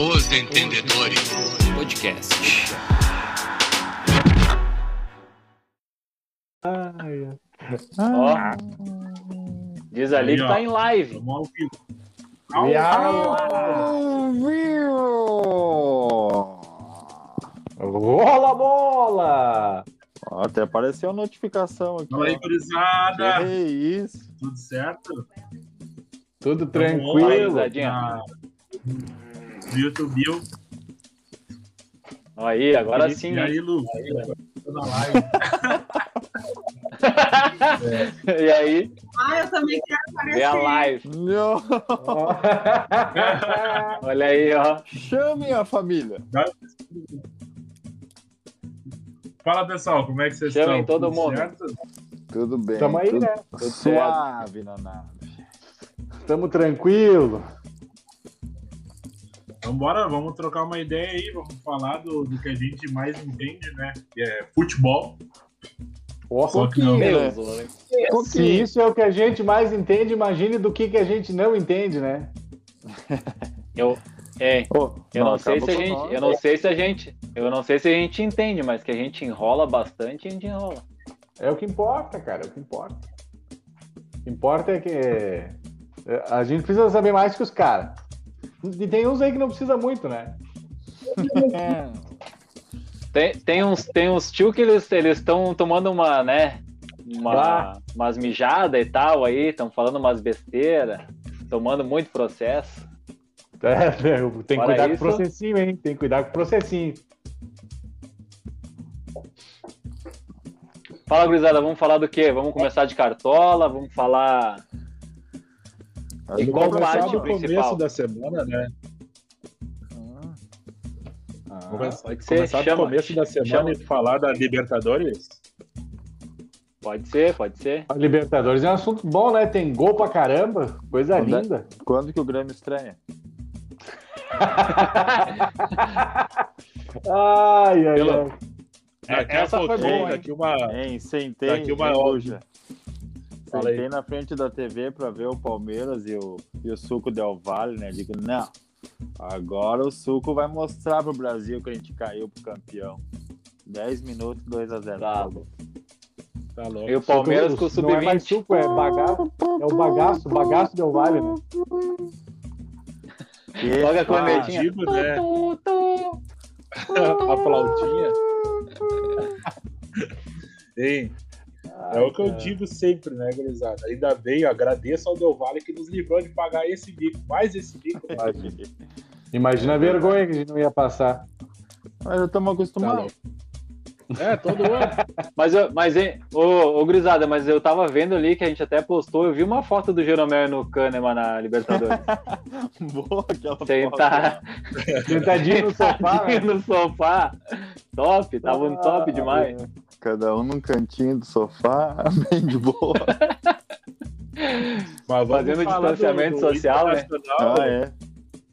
Os Entendedores Podcast. Ai, Ó, diz ali que tá em live. Vamos ao vivo. Rola a bola! Ó, até apareceu a notificação aqui. Fala aí, gurizada. Que isso? Tudo certo? Tudo tranquilo. Gurizadinha. YouTube. Aí, agora E- sim. E aí, Lu? Na live. E aí, Ah, eu também quero vê a aparecer. live. Não, Olha aí, ó. chame a família. Fala, pessoal, como é que vocês Chamem estão? todo Tudo mundo. certo? Tudo bem. Tamo aí, tudo né? Suave na nave. Tamo tranquilo. Então, bora, vamos trocar uma ideia aí, vamos falar do, do que a gente mais entende, né? Que é futebol. Só que não. Pouquinho, né? Se isso é o que a gente mais entende, imagine do que, que a gente não entende, né? Eu, é, eu não, sei se a gente, nós. eu não sei se a gente, eu não sei se a gente entende, mas que a gente enrola bastante, a gente enrola. É o que importa, cara, é o que importa. O que importa é que é, a gente precisa saber mais que os caras. E tem uns aí que não precisa muito, né? Tem, tem uns, tem uns tio que eles eles estão tomando uma, né, uma, Bah. umas mijadas e tal aí, estão falando umas besteiras, tomando muito processo. É, tem que Fora cuidar isso- com o processinho, hein? Tem que cuidar com o processinho. Fala, gurizada, vamos falar do quê? Vamos começar de cartola, vamos falar E qual parte no principal? começo da semana, né? Ah, Começar, pode ser, começar chama, no começo da semana chama. e falar da Libertadores. Pode ser, pode ser. A Libertadores é um assunto bom, né? Tem gol pra caramba, coisa Quando é- linda. Quando que o Grêmio estreia? Ai, ai, Pelo- ai. Daqui essa a foi boa, hein? daqui uma. Hein, sentei, Daqui uma aí. Sentei na frente da TV pra ver o Palmeiras e o, e o Suco Del Valle, né? Digo, não. Agora o Suco vai mostrar pro Brasil que a gente caiu pro campeão. 10 minutos, 2x0. Tá. Tá louco. E o Palmeiras com o Não é mais sub-20. suco, é bagaço. É o bagaço, o bagaço deu vale, né? Que Logo a cornetinha. Né? a flautinha. Hein? É o que eu digo sempre, né, gurizada? Ainda bem, eu agradeço ao Del Valle que nos livrou de pagar esse bico, mais esse bico. né? Imagina a vergonha que a gente não ia passar. Mas já estamos Tá acostumados. louco. É, todo ano. Mas, eu, mas hein, ô, ô, gurizada, mas eu tava vendo ali que a gente até postou, eu vi uma foto do Jeromel no Kahneman na Libertadores. Boa aquela Sentar Sentadinho no sofá, né? no sofá. Top, tava um top demais. Cada um num cantinho do sofá, bem de boa. Mas Fazendo distanciamento social, né? Ah, é.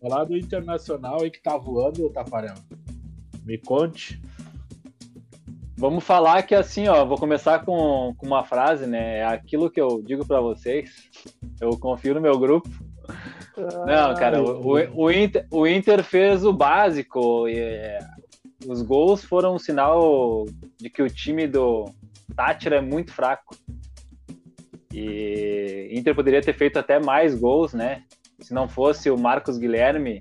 Falar do internacional aí que tá voando, Tafarel. Me conte. Vamos falar que assim, ó, vou começar com, com uma frase, né? É aquilo que eu digo pra vocês. Eu confio no meu grupo. Não, cara, o, o- o Inter, o Inter fez o básico. E, é, os gols foram um sinal de que o time do Tátira é muito fraco. E Inter poderia ter feito até mais gols, né? Se não fosse o Marcos Guilherme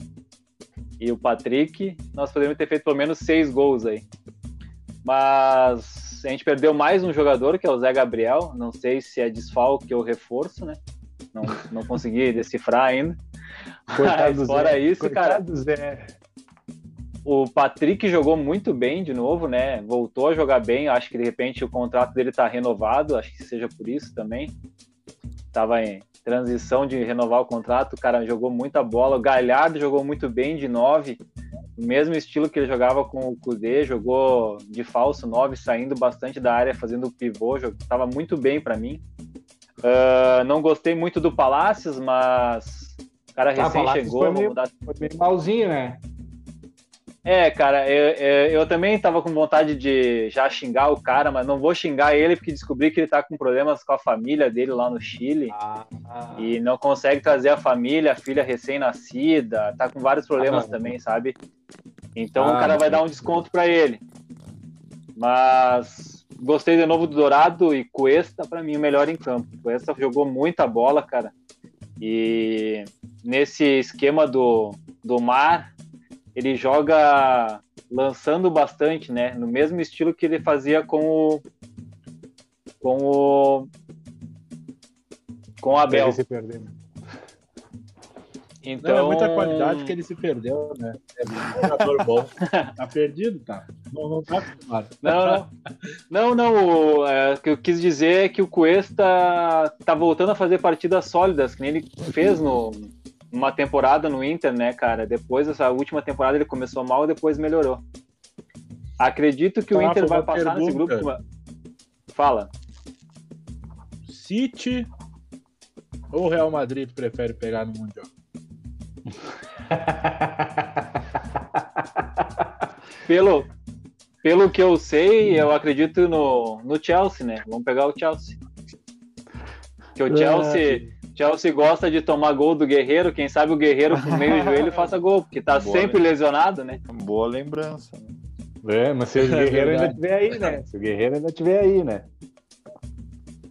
e o Patrick, nós poderíamos ter feito pelo menos seis gols aí. Mas a gente perdeu mais um jogador, que é o Zé Gabriel. Não sei se é desfalque ou reforço, né? Não, não consegui decifrar ainda. Coitado Mas fora Zé. isso, Coitado cara, Zé. O Patrick jogou muito bem de novo, né? Voltou a jogar bem. Acho que de repente o contrato dele tá renovado. Acho que seja por isso também. Tava em transição de renovar o contrato. O cara jogou muita bola. O Galhardo jogou muito bem de nove. O mesmo estilo que ele jogava com o Kudê, jogou de falso nove, saindo bastante da área, fazendo pivô. Tava muito bem para mim. Ah, não gostei muito do Palácios, mas o cara Ah, recém Palácios chegou. foi meio- dar Foi meio malzinho, né? É, cara, eu, eu, também tava com vontade de já xingar o cara, mas não vou xingar ele porque descobri que ele tá com problemas com a família dele lá no Chile Ah, e não consegue trazer a família, a filha recém-nascida, tá com vários problemas Ah, também, sabe? Então Ah, o cara vai dar um desconto pra ele. Mas gostei de novo do Dourado e Cuesta, pra mim, o melhor em campo. Cuesta jogou muita bola, cara. E nesse esquema do, do Mar, ele joga lançando bastante, né? No mesmo estilo que ele fazia com o. Com o. Com o Abel. Ele se perdeu. Então, Não, é muita qualidade que ele se perdeu, né? É um jogador bom. Tá perdido, tá? Não, não tá acostumado. Não, não. Não, não. O, é, o que eu quis dizer é que o Cuesta tá voltando a fazer partidas sólidas, que nem ele fez no, numa temporada no Inter, né, cara? Depois dessa última temporada ele começou mal e depois melhorou. Acredito que o Rafa, Inter vai uma passar nesse grupo. pergunta. Fala. City ou Real Madrid prefere pegar no Mundial? Pelo, pelo que eu sei, eu acredito no, no Chelsea, né? Vamos pegar o Chelsea. Que o Chelsea, Chelsea gosta de tomar gol do Guerreiro. Quem sabe o Guerreiro com meio joelho faça gol, porque tá Boa, sempre lesionado, né? Boa lembrança. né? É, mas se o É Guerreiro ainda verdade. estiver aí, né? Se o Guerreiro ainda estiver aí, né?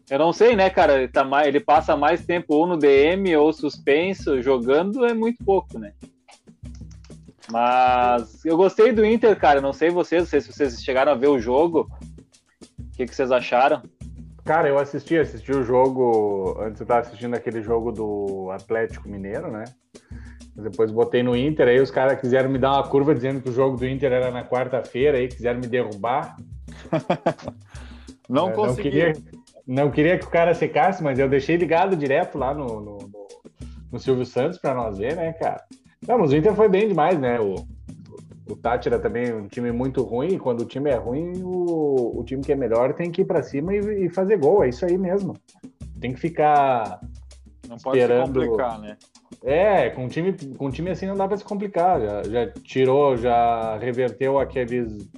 Eu não sei, né, cara? Ele, tá mais, ele passa mais tempo ou no DM ou suspenso, jogando é muito pouco, né? Mas eu gostei do Inter, cara. Não sei vocês, não sei se vocês chegaram a ver o jogo. O que, que vocês acharam? Cara, eu assisti, assisti o jogo. Antes eu tava assistindo aquele jogo do Atlético Mineiro, né? Depois botei no Inter, aí os caras quiseram me dar uma curva dizendo que o jogo do Inter era na quarta-feira, aí quiseram me derrubar. Não É, consegui. queria, não queria que o cara secasse, mas eu deixei ligado direto lá no, no, no- no Silvio Santos pra nós ver, né, cara? Não, mas o Inter foi bem demais, né? O, o Tátira também é um time muito ruim, e quando o time é ruim, o, o time que é melhor tem que ir pra cima e, e fazer gol, é isso aí mesmo. Tem que ficar. Não pode se Esperando- complicar, né? É, com um time, com time assim não dá pra se complicar. Já, já tirou, já reverteu aqueles.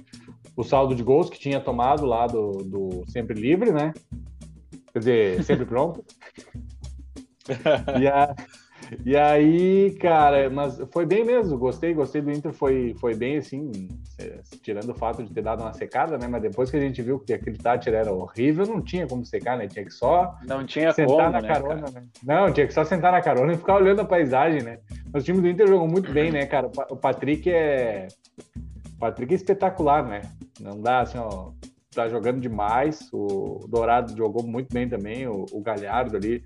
O saldo de gols que tinha tomado lá do, do Sempre Livre, né? Quer dizer, sempre pronto. e, a- e aí, cara, mas foi bem mesmo. Gostei, gostei do Inter. Foi, foi bem assim, é, tirando o fato de ter dado uma secada, né? Mas depois que a gente viu que aquele Tátira era horrível, não tinha como secar, né? Tinha que só Não tinha sentar como, na né, carona, cara? né? Não, tinha que só sentar na carona e ficar olhando a paisagem, né? Mas o time do Inter jogou muito bem, né, cara? O Pa- O Patrick é. O Patrick é espetacular, né? Não dá assim, ó. Tá jogando demais. O Dourado jogou muito bem também. O, o Galhardo ali.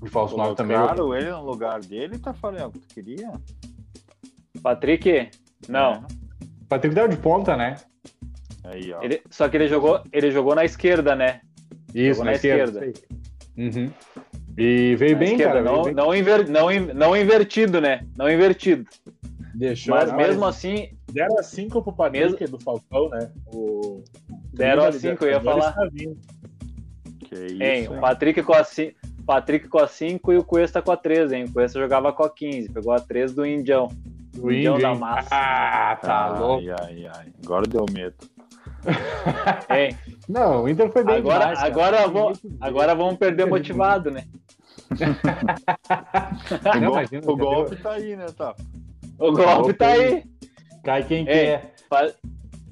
O falso 9 também. Colocaram ele no lugar dele, tá falando o que tu queria? Patrick? Não. O Patrick deu de ponta, né? Aí, ó. Ele, só que ele jogou, ele jogou na esquerda, né? Isso, Jogou na na esquerda. esquerda. Uhum. E veio Na bem, esquerda, cara. Não, veio bem. não, inver, não, não invertido, né? Não invertido. Deixou Mas mesmo assim, 0 a 5 pro Patrick do Falcão, né? O... 0 a o 5, eu ia falar. tá. Que isso, hein, hein? o Patrick com a 5. Patrick com a 5 e o Cuesta com a 13, hein? O Cuesta jogava com a 15, pegou a 13 do Indião. Do Indião da massa. Ah, tá ai, louco. ai, ai. Agora deu medo. Hein? Não, o Inter foi bem Agora, demais, cara. agora, o que dizer. agora vamos perder motivado, né? O, Não, gol- imagina, o golpe tá aí, né, tá? O golpe tá aí. Cai quem Ei. quer. Faz,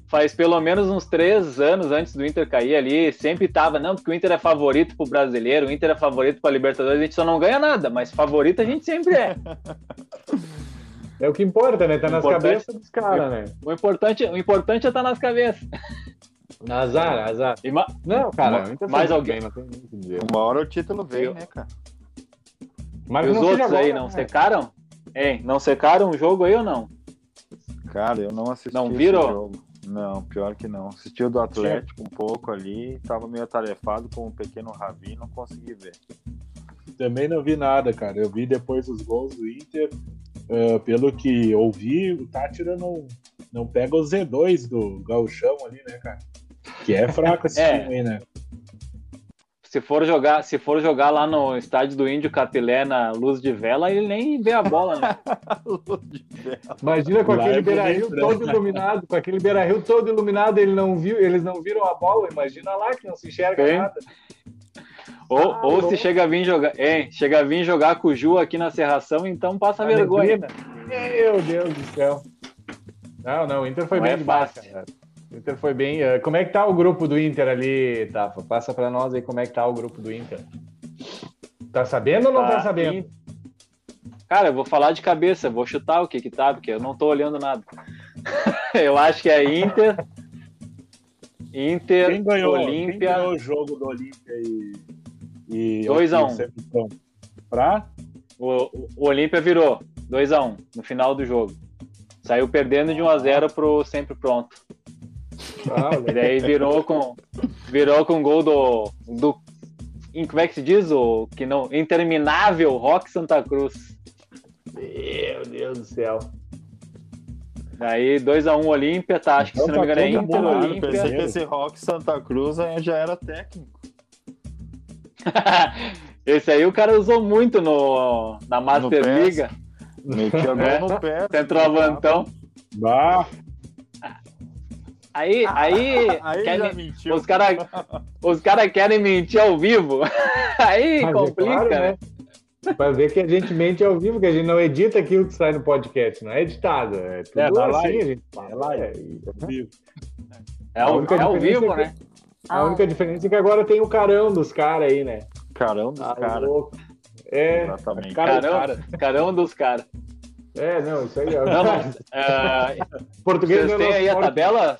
faz pelo menos uns três anos antes do Inter cair ali, sempre tava, não, porque o Inter é favorito pro brasileiro, o Inter é favorito pra Libertadores, a gente só não ganha nada, mas favorito a gente sempre é. É o que importa, né? Tá nas cabeças dos caras, né? O importante, o importante é estar nas cabeças. Azar, azar. Ma- Não, cara, Ma- o Inter mais foi alguém? bem, não. Uma hora o título Eu- né, cara? Mas e os não outros aí agora, não né? secaram? Hein, não secaram o jogo aí ou não? Cara, eu não assisti Não esse viram? Não, pior que não. Assisti o do Atlético um pouco ali, tava meio atarefado com o pequeno Ravi, não consegui ver. Também não vi nada, cara. Eu vi depois os gols do Inter. Ah, pelo que ouvi, o Tátira não, não pega o Z2 do Gauchão ali, né, cara? Que é fraco esse É. time aí, né? Se for jogar, se for jogar lá no estádio do Índio Capilé na luz de vela, ele nem vê a bola, né? Imagina com Lá aquele é Beira-Rio todo iluminado, com aquele Beira-Rio todo iluminado, ele não viu, eles não viram a bola, imagina lá que não se enxerga Tem. nada. Ou, Ah, ou se chega a vir jogar, hein, chega a vir jogar com o Ju aqui na Serração, então passa A vergonha. Meu Deus do céu. Não, não, o Inter foi Não bem é demais, fácil. cara. O Inter foi bem. eh, Como é que tá o grupo do Inter ali, Tafa? Passa pra nós aí como é que tá o grupo do Inter. Tá sabendo ou não tá, Tá, sabendo? Cara, eu vou falar de cabeça, vou chutar o que que tá, porque eu não tô olhando nada. eu acho que é Inter, Inter, Quem ganhou, quem Olímpia, ganhou o jogo do Olímpia e. e Dois a um. sempre pronto? Pra? o, o Olímpia virou 2 a 1 no final do jogo. Saiu perdendo de 1 a 0 pro sempre pronto. Ah, E daí virou com virou com gol do do em- como é que se diz o que não interminável Rock Santa Cruz. Meu Deus do céu. Daí 2 a 1 Olímpia, tá, acho que Então se não me tá engano é Inter Eu pensei Olímpia. que esse Rock Santa Cruz aí já era técnico. Esse aí o cara usou muito no na Master PES. Liga, Metia gol É. no pé. centroavantão. Bah, Aí aí, Aí quer já me- mentiu. os caras os cara querem mentir ao vivo. Aí Mas é complica, claro, né? Pra ver que a gente mente ao vivo, que a gente não edita aquilo que sai no podcast, não é editado. É tudo É, assim, live. a gente fala. É live. É, e- vivo. É ao, é ao vivo, é que- né? A única diferença é que agora tem o carão dos caras aí, né? Carão dos Ah, caras. É, Exatamente. Cara, Carão, cara. carão dos caras. É, não, isso aí é. Não, mas, é, Português Vocês não é têm aí a tabela?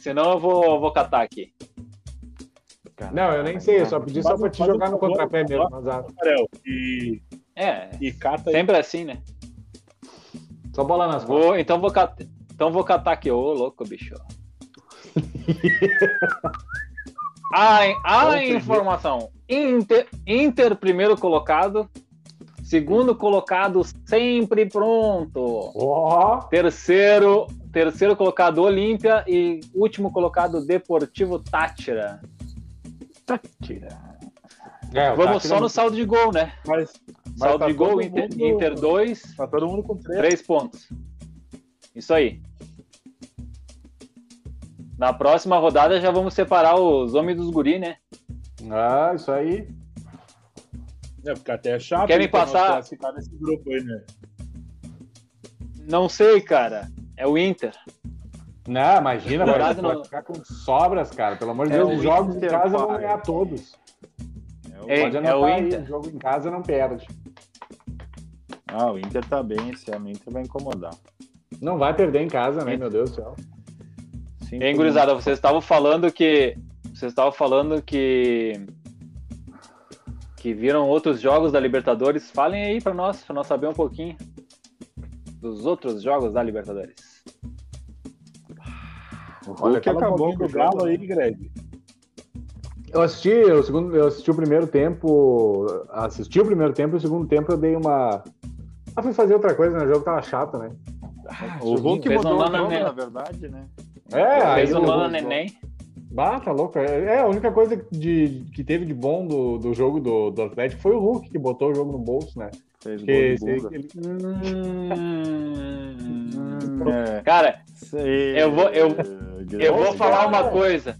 Senão eu vou, vou catar aqui. Não, eu nem sei, eu só pedi só pra te jogar no contrapé mesmo. Mazar. Rafael, e, É, e cata aí. sempre assim, né? Só bola nas costas. Vou, então vou catar, então vou catar aqui, ô louco, bicho. A, a informação: Inter, Inter, primeiro colocado. Segundo colocado, sempre pronto. Ó, Terceiro, terceiro colocado, Olímpia. E último colocado, Deportivo Tátira. É, o Vamos Tátira só no saldo de gol, né? Mas, mas Saldo tá de gol, Inter, mundo- Inter 2, Tá todo mundo com três. 3 pontos. Isso aí. Na próxima rodada já vamos separar os homens dos guri, né? Ah, isso aí. É, porque até é chato. Querem Inter passar? classificar nesse grupo aí, né? Não sei, cara. É o Inter. Não, imagina, vai, não- ficar com sobras, cara. Pelo amor de É Deus, os jogos Inter, em casa vão ganhar todos. É o- É, Pode é o aí, Inter. o jogo em casa não perde. Ah, o Inter tá bem, esse ano o Inter vai incomodar. Não vai perder em casa, né, meu Deus do céu. Sim, Hein, gurizada, vocês estavam falando que. Vocês estavam falando que. Que viram outros jogos da Libertadores. Falem aí pra nós, pra nós saber um pouquinho dos outros jogos da Libertadores. O Hulk um acabou com o Galo aí? Greg. Eu assisti o segundo, eu assisti o primeiro tempo, assisti o primeiro tempo e o segundo tempo eu dei uma. Ah, fui fazer outra coisa, né? O jogo tava chato, né? O Hulk mudou o jogo, neném. na verdade, né? É, aí Fez um o- Neném. Bah, tá louco. É é, a única coisa de, que teve de bom do, do jogo do, do Atlético foi o Hulk, que botou o jogo no bolso, né? Fez Porque gol ele- Hum. É, Cara, sei, Eu vou- eu- eu vou falar uma coisa.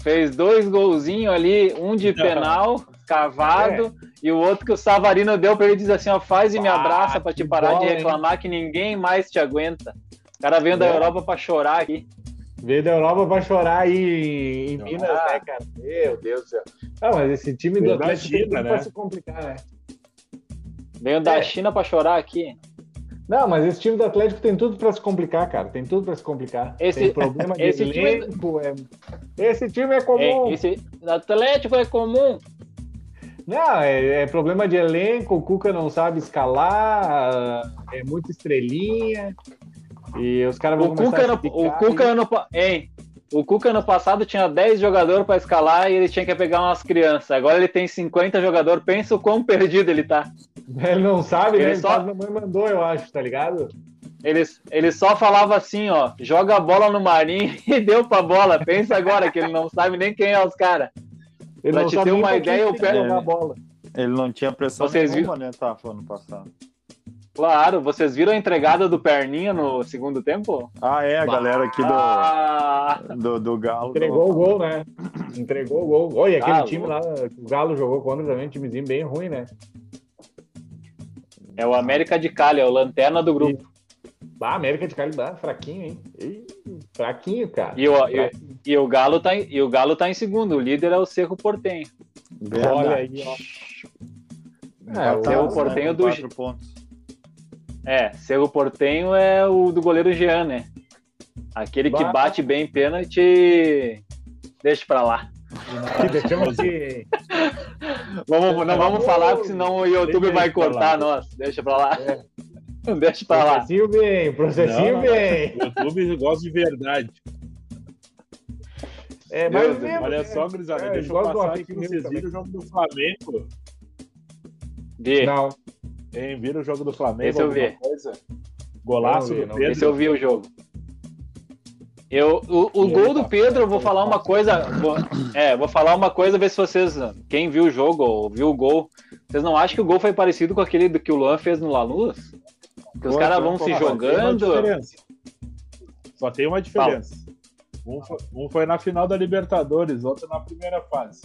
Fez dois golzinhos ali, um de penal, cavado, e o outro que o Savarino deu pra ele dizer assim, ó, faz e me abraça pra te que parar de bola, hein? reclamar que ninguém mais te aguenta. O cara veio da É. Europa pra chorar aqui. Veio da Europa pra chorar aí em, em Ah. Minas, né, cara? Meu Deus do céu. Não, mas esse time do Veio da Atlético tem China, tudo né? pra se complicar, né? Veio da É. China pra chorar aqui. Não, mas esse time do Atlético tem tudo pra se complicar, cara. Tem tudo pra se complicar. Esse- tem problema de esse time- elenco. é- Esse time é comum. É, esse Atlético é comum. Não, é, é problema de elenco. O Cuca não sabe escalar. É muita estrelinha. E os caras vão O começar Cuca, a no, o Cuca e- ano, hein? O Cuca ano passado tinha 10 jogadores pra escalar e ele tinha que pegar umas crianças. Agora ele tem 50 jogadores. Pensa o quão perdido ele tá. Ele não sabe, Ele né? Ele só-. A mamãe mandou, eu acho, tá ligado? Ele, ele só falava assim, ó, joga a bola no Marinho e deu pra bola. Pensa agora que ele não sabe nem quem é os caras. Ele Pra não te sabe ter uma ideia, tem eu que pego- bola. Ele não tinha pressão Vocês nenhuma, né, Tafa, ano passado. Claro, vocês viram a entregada do Perninha no segundo tempo? Ah, é, a galera aqui do, Ah, do, do Galo. Entregou o gol, né? Entregou o gol. Olha, aquele Galo. time lá, que o Galo jogou contra também, um timezinho bem ruim, né? é o América de Cali, é o lanterna do grupo. Ah, América de Cali dá fraquinho, hein? Ih, fraquinho, cara. E o, e, Fraquinho. e o Galo tá em, e o Galo tá em segundo. O líder é o Cerro Portenho. Verdade. Olha aí, ó. É, o Cerro né, Portenho com do quatro pontos. É, Cerro Portenho é o do goleiro Jean, né? Aquele que Bah. bate bem pênalti e deixa pra lá. Que deixamos que. Vamos, não vamos falar, porque senão o YouTube Deixa vai cortar nós. Deixa pra lá. Deixa pra lá. Processinho bem, processinho Não, não. bem. O YouTube gosta de verdade. É, Deus, menos. Olha só, gurizada, É, deixa eu de passar aqui. Vocês viram o jogo do Flamengo? Vi. Não, Hein? Viram o jogo do Flamengo? Esse eu vi. Coisa? Golaço Não vi, do não Pedro. Esse eu vi o jogo. Eu, o o gol aí, do tá? Pedro, eu vou falar uma coisa. Vou, é, vou falar uma coisa, ver se vocês. Quem viu o jogo ou viu o gol, vocês não acham que o gol foi parecido com aquele do que o Luan fez no Lanús? Que os caras vão se pouco- Só tem uma jogando. diferença. Só tem uma diferença. Um foi, um foi na final da Libertadores, outro na primeira fase.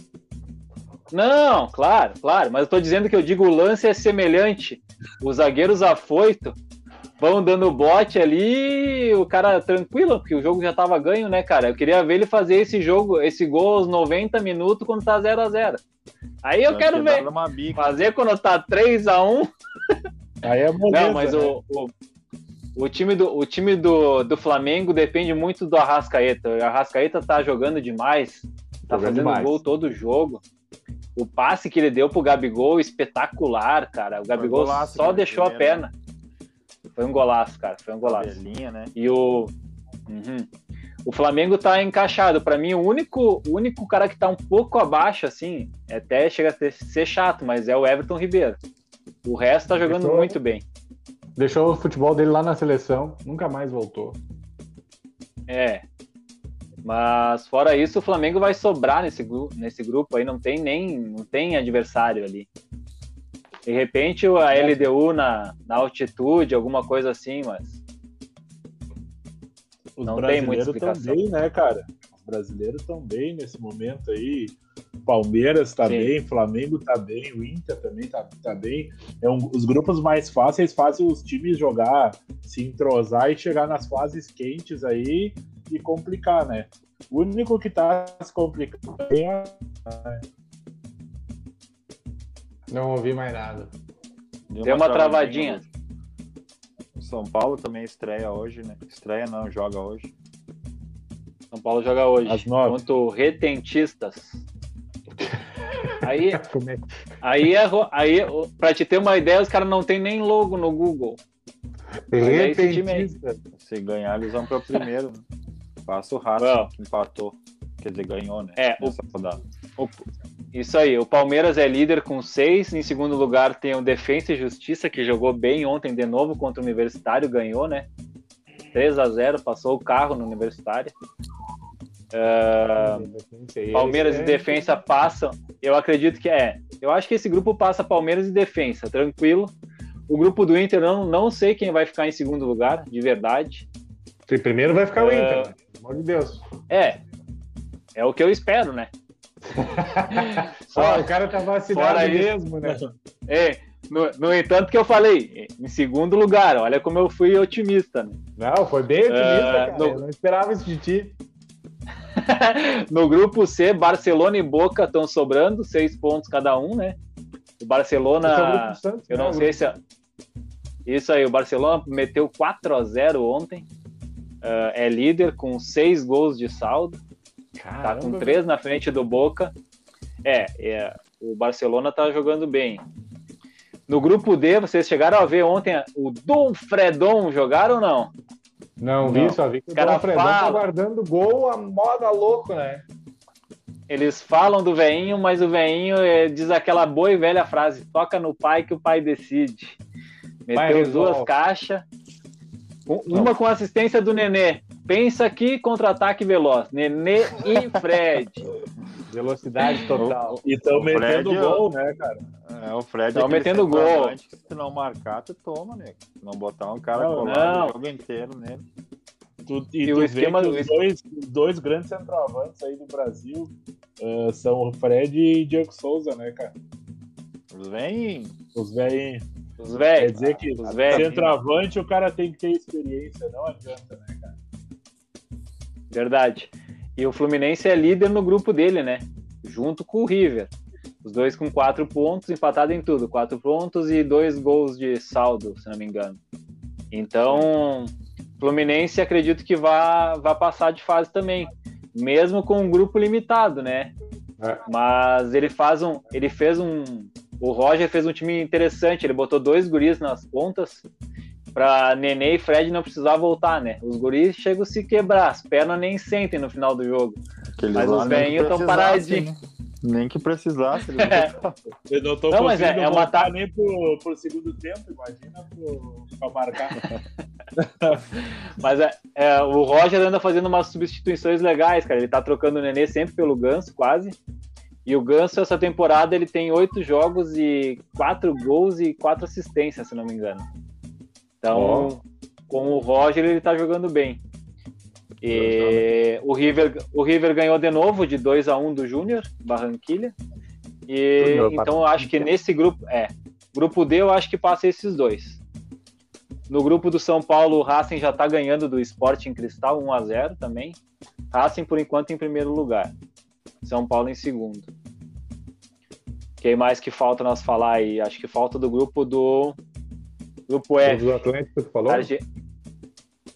Não, claro, claro, mas eu tô dizendo que eu digo o lance é semelhante. Os zagueiros afoito vão dando bote ali, o cara tranquilo, porque o jogo já tava ganho, né, cara? Eu queria ver ele fazer esse jogo, esse gol aos 90 minutos quando tá 0 a 0 Aí eu quero ver. dado Uma bica. Fazer quando tá 3 a 1 Aí é moleza, Não, mas né? o, o, o time, do, o time do, do Flamengo depende muito do Arrascaeta. O Arrascaeta tá jogando demais, tá Jogando fazendo demais. gol todo jogo. O passe que ele deu pro Gabigol, espetacular, cara. O Gabigol golaço, só deixou a perna. Foi um golaço, cara. Foi um golaço. Né? E o. Uhum. O Flamengo tá encaixado. Pra mim, o único, o único cara que tá um pouco abaixo, assim, até chega a ser chato, mas é o Everton Ribeiro. O resto tá jogando Deixou- muito bem. deixou o futebol dele lá na seleção, nunca mais voltou. É. Mas fora isso, o Flamengo vai sobrar nesse, nesse grupo aí, não tem nem não tem adversário ali. De repente a LDU na, na altitude, alguma coisa assim, mas Os Não tem muita explicação. bem, né, cara? Os brasileiros estão bem nesse momento aí. Palmeiras tá Sim. bem, Flamengo tá bem, o Inter também tá, tá bem. É um- os grupos mais fáceis fazem os times jogar, se entrosar e chegar nas fases quentes aí e complicar, né? O único que tá se complicando é a Não ouvi mais nada. Deu uma travadinha. hoje. O São Paulo também estreia hoje, né? Estreia não, joga hoje. São Paulo joga hoje Às nove. contra o Retentistas. Aí, é aí, é, aí, pra te ter uma ideia, os caras não tem nem logo no Google. Repentista. Se ganhar, eles vão para o primeiro. Passa o Racing, que empatou. Quer dizer, ganhou, né? É, o-. O- Isso aí, o Palmeiras é líder com seis. Em segundo lugar tem o Defensa e Justiça, que jogou bem ontem de novo contra o Universitário, ganhou, né? 3 a 0 passou o carro no Universitário. Ah, Palmeiras e é- Defensa passam. Eu acredito que é. Eu acho que esse grupo passa Palmeiras e Defensa, tranquilo. O grupo do Inter, não, não sei quem vai ficar em segundo lugar, de verdade. Primeiro vai ficar o É. Inter, né? Amor de Deus. É, é o que eu espero, né? Só, o cara tá vacinado fora isso. mesmo, né? É, no, no entanto que eu falei, em segundo lugar, olha como eu fui otimista, né? Não, foi bem otimista, É, cara. no- Eu não esperava isso de ti. No grupo C, Barcelona e Boca estão sobrando, seis pontos cada um, né? O Esse é o Barcelona, Santos, eu né? não O sei se... é- Isso aí, o Barcelona meteu 4 a 0 ontem, Ah, é líder com seis gols de saldo, tá Caramba, com três na frente do Boca. É, é, o Barcelona tá jogando bem. No grupo D, vocês chegaram a ver ontem o Dom Fredon jogar ou não? Não vi, Não. só vi que o Cara Dom Fredão tá fala. guardando gol a moda louco, né? Eles falam do veinho, mas o veinho eh, diz aquela boa e velha frase: toca no pai que o pai decide. Pai Meteu resolve. duas caixas, uma com assistência do Nenê. Pensa aqui, contra-ataque veloz. Nenê e Fred. Velocidade total. E estão metendo Fred, gol, né, cara? É, o Fred Tão aquele metendo gol. que Se não marcar, tu toma, né? Se não botar um cara Não, colado não. o jogo inteiro nele. Tu, e, E tu o vê esquema que do- os dois, os dois grandes centroavantes aí do Brasil ah, são o Fred e Diego Souza, né, cara? Vem. Os velhos. Os Quer velhos. dizer que Os velhos. centroavante o cara tem que ter experiência, não adianta, né, cara? Verdade. E o Fluminense é líder no grupo dele, né? Junto com o River. Os dois com quatro pontos, empatado em tudo. Quatro pontos e dois gols de saldo, se não me engano. Então, Fluminense acredito que vai, vai passar de fase também. Mesmo com um grupo limitado, né? É. Mas ele faz um. Ele fez um. O Roger fez um time interessante. Ele botou dois guris nas pontas para Nenê e Fred não precisar voltar, né? Os guris chegam a se quebrar, as pernas nem sentem no final do jogo. Aqueles Mas os nem que velhinhos tão precisasse, paradinhos. né? Nem que precisasse. eles É. botavam. Eu não tô Não, mas é- é uma ta- nem pro, pro segundo tempo, imagina pro, pra marcar. Mas é, é, o Roger anda fazendo umas substituições legais, cara. Ele tá trocando o Nenê sempre pelo Ganso, quase. E o Ganso, essa temporada, ele tem oito jogos e quatro gols e quatro assistências, se não me engano. Então, com o Roger, ele tá jogando bem. E o River, o River ganhou de novo de 2 a 1 do Júnior, Barranquilha. E Júnior, então eu acho que nesse grupo, é, grupo D eu acho que passa esses dois. No grupo do São Paulo, o Racing já tá ganhando do Sporting Cristal 1 a 0 também. Racing por enquanto em primeiro lugar. São Paulo em segundo. Quem mais que falta nós falar aí? Acho que falta do grupo do grupo F. Do Atlético, tu falou? Arge-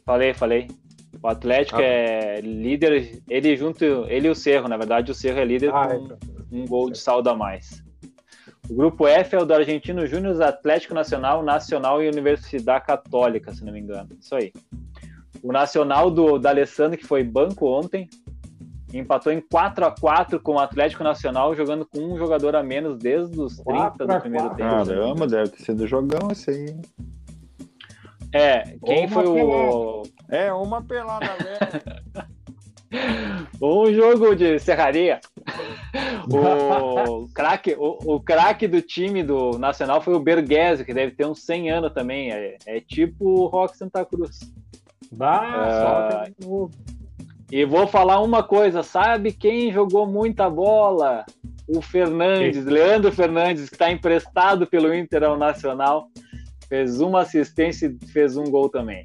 Falei, falei. O Atlético Ah. é líder, ele junto, ele e o Cerro, na verdade o Cerro é líder Ah, com então. um gol de saldo a mais. O grupo F é o do Argentino Júnior, Atlético Nacional, Nacional e Universidade Católica, se não me engano. Isso aí. O Nacional do da Alessandro, que foi banco ontem, empatou em 4 a 4 com o Atlético Nacional, jogando com um jogador a menos desde os 30 4 a do primeiro 4. tempo. Caramba, deve ter sido jogão esse aí. É, quem Uma foi o É, uma pelada velha. Um jogo de serraria. O craque, o, o craque do time do Nacional foi o Berguese, que deve ter uns 100 anos também. É, é tipo o Rock Santa Cruz. Bah, Ah, só tem de novo. E vou falar uma coisa: sabe quem jogou muita bola? O Fernandes, Leandro Fernandes, que está emprestado pelo Inter ao Nacional, fez uma assistência e fez um gol também.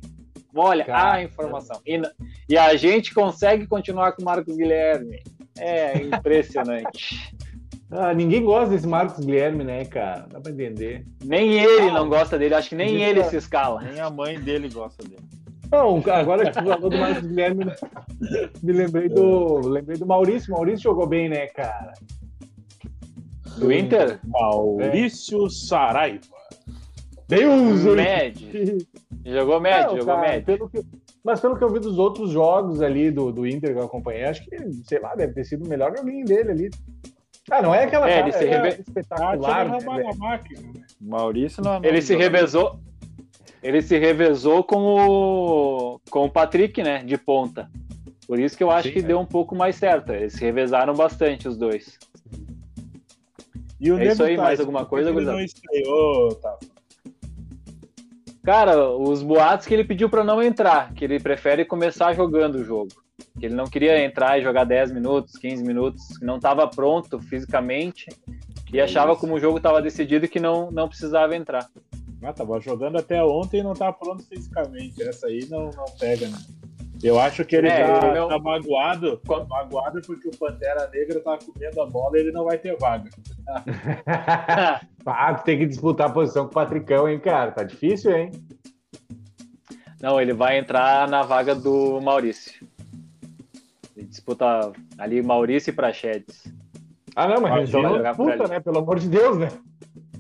Olha a informação. E, e a gente consegue continuar com o Marcos Guilherme. É impressionante. Ah, ninguém gosta desse Marcos Guilherme, né, cara? Dá pra entender. nem ele não gosta dele, acho que nem ele se escala. Nem a mãe dele gosta dele. Não, agora que tu falou do Marcos Guilherme, me lembrei do, lembrei do Maurício. Maurício jogou bem, né, cara? Do Inter? Maurício Saraiva. Deus! Médio. Jogou médio, Não, jogou cara, médio. pelo que- mas pelo que eu vi dos outros jogos ali do, do Inter que eu acompanhei, acho que, sei lá, deve ter sido o melhor joguinho dele ali. Ah, não é aquela É, cara, ele se é Ah, espetacular. né, tinha velho? a máquina, né? Maurício não é Ele se revezou. Ele se revezou com o com o Patrick, né, de ponta. Por isso que eu acho Sim, que é. deu um pouco mais certo. Eles se revezaram bastante os dois. E o É isso aí, mais alguma coisa, ele não estreou, tá? Cara, os boatos que ele pediu pra não entrar, que ele prefere começar jogando o jogo. Que ele não queria entrar e jogar 10 minutos, 15 minutos, que não estava pronto fisicamente e achava Isso. como o jogo estava decidido que não, não precisava entrar. Ah, tava jogando até ontem e não tá pronto fisicamente. Essa aí não, não pega, né? Eu acho que ele É, tá, ele não- tá magoado, magoado porque o Pantera Negra tá comendo a bola e ele não vai ter vaga. ah, tu tem que disputar a posição com o Patricão, hein, cara? Tá difícil, hein? Não, ele vai entrar na vaga do Maurício. Ele disputa ali Maurício e Prachedes. Ah, não, mas Ah, então jogar por disputa, ali. né? Pelo amor de Deus, né?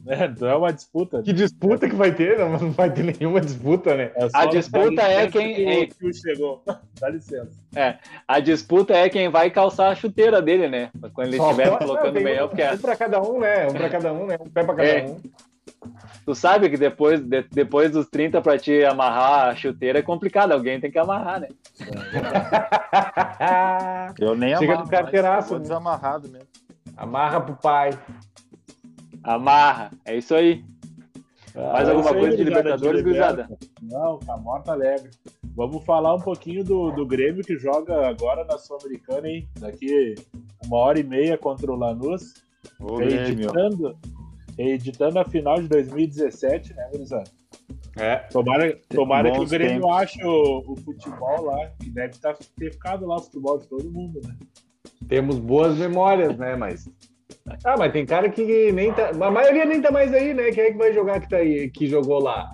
É, não é uma disputa. Que disputa que vai ter? Não, não vai ter nenhuma disputa, né? É A disputa é quem- que o é- chegou. Dá licença. A disputa é quem vai calçar a chuteira dele, né? Quando ele estiver pode- colocando não, tem meião, um, porque um pra cada um, né? Um pra cada um, né? Um pé pra cada É. um. tu sabe que depois, de- depois dos 30 pra te amarrar a chuteira é complicado, alguém tem que amarrar, né? Eu nem Chega amarro no carteiraço, mais, eu vou né? desamarrado mesmo. Amarra pro pai. Amarra, é isso aí. Mais É alguma isso aí, coisa de Libertadores, liberta. gurizada? Não, tá morta alegre. Vamos falar um pouquinho do, do Grêmio que joga agora na Sul-Americana, hein? Daqui uma hora e meia contra o Lanús. O Grêmio. Reeditando, reeditando a final de 2017, né, gurizada? É. Tomara, tomara que o Grêmio tempos. ache o, o futebol lá, que deve tá, ter ficado lá o futebol de todo mundo, né? Temos boas memórias, né? Mas. Ah, mas tem cara que nem tá. A maioria nem tá mais aí, né? Quem é que vai jogar que tá aí, que jogou lá?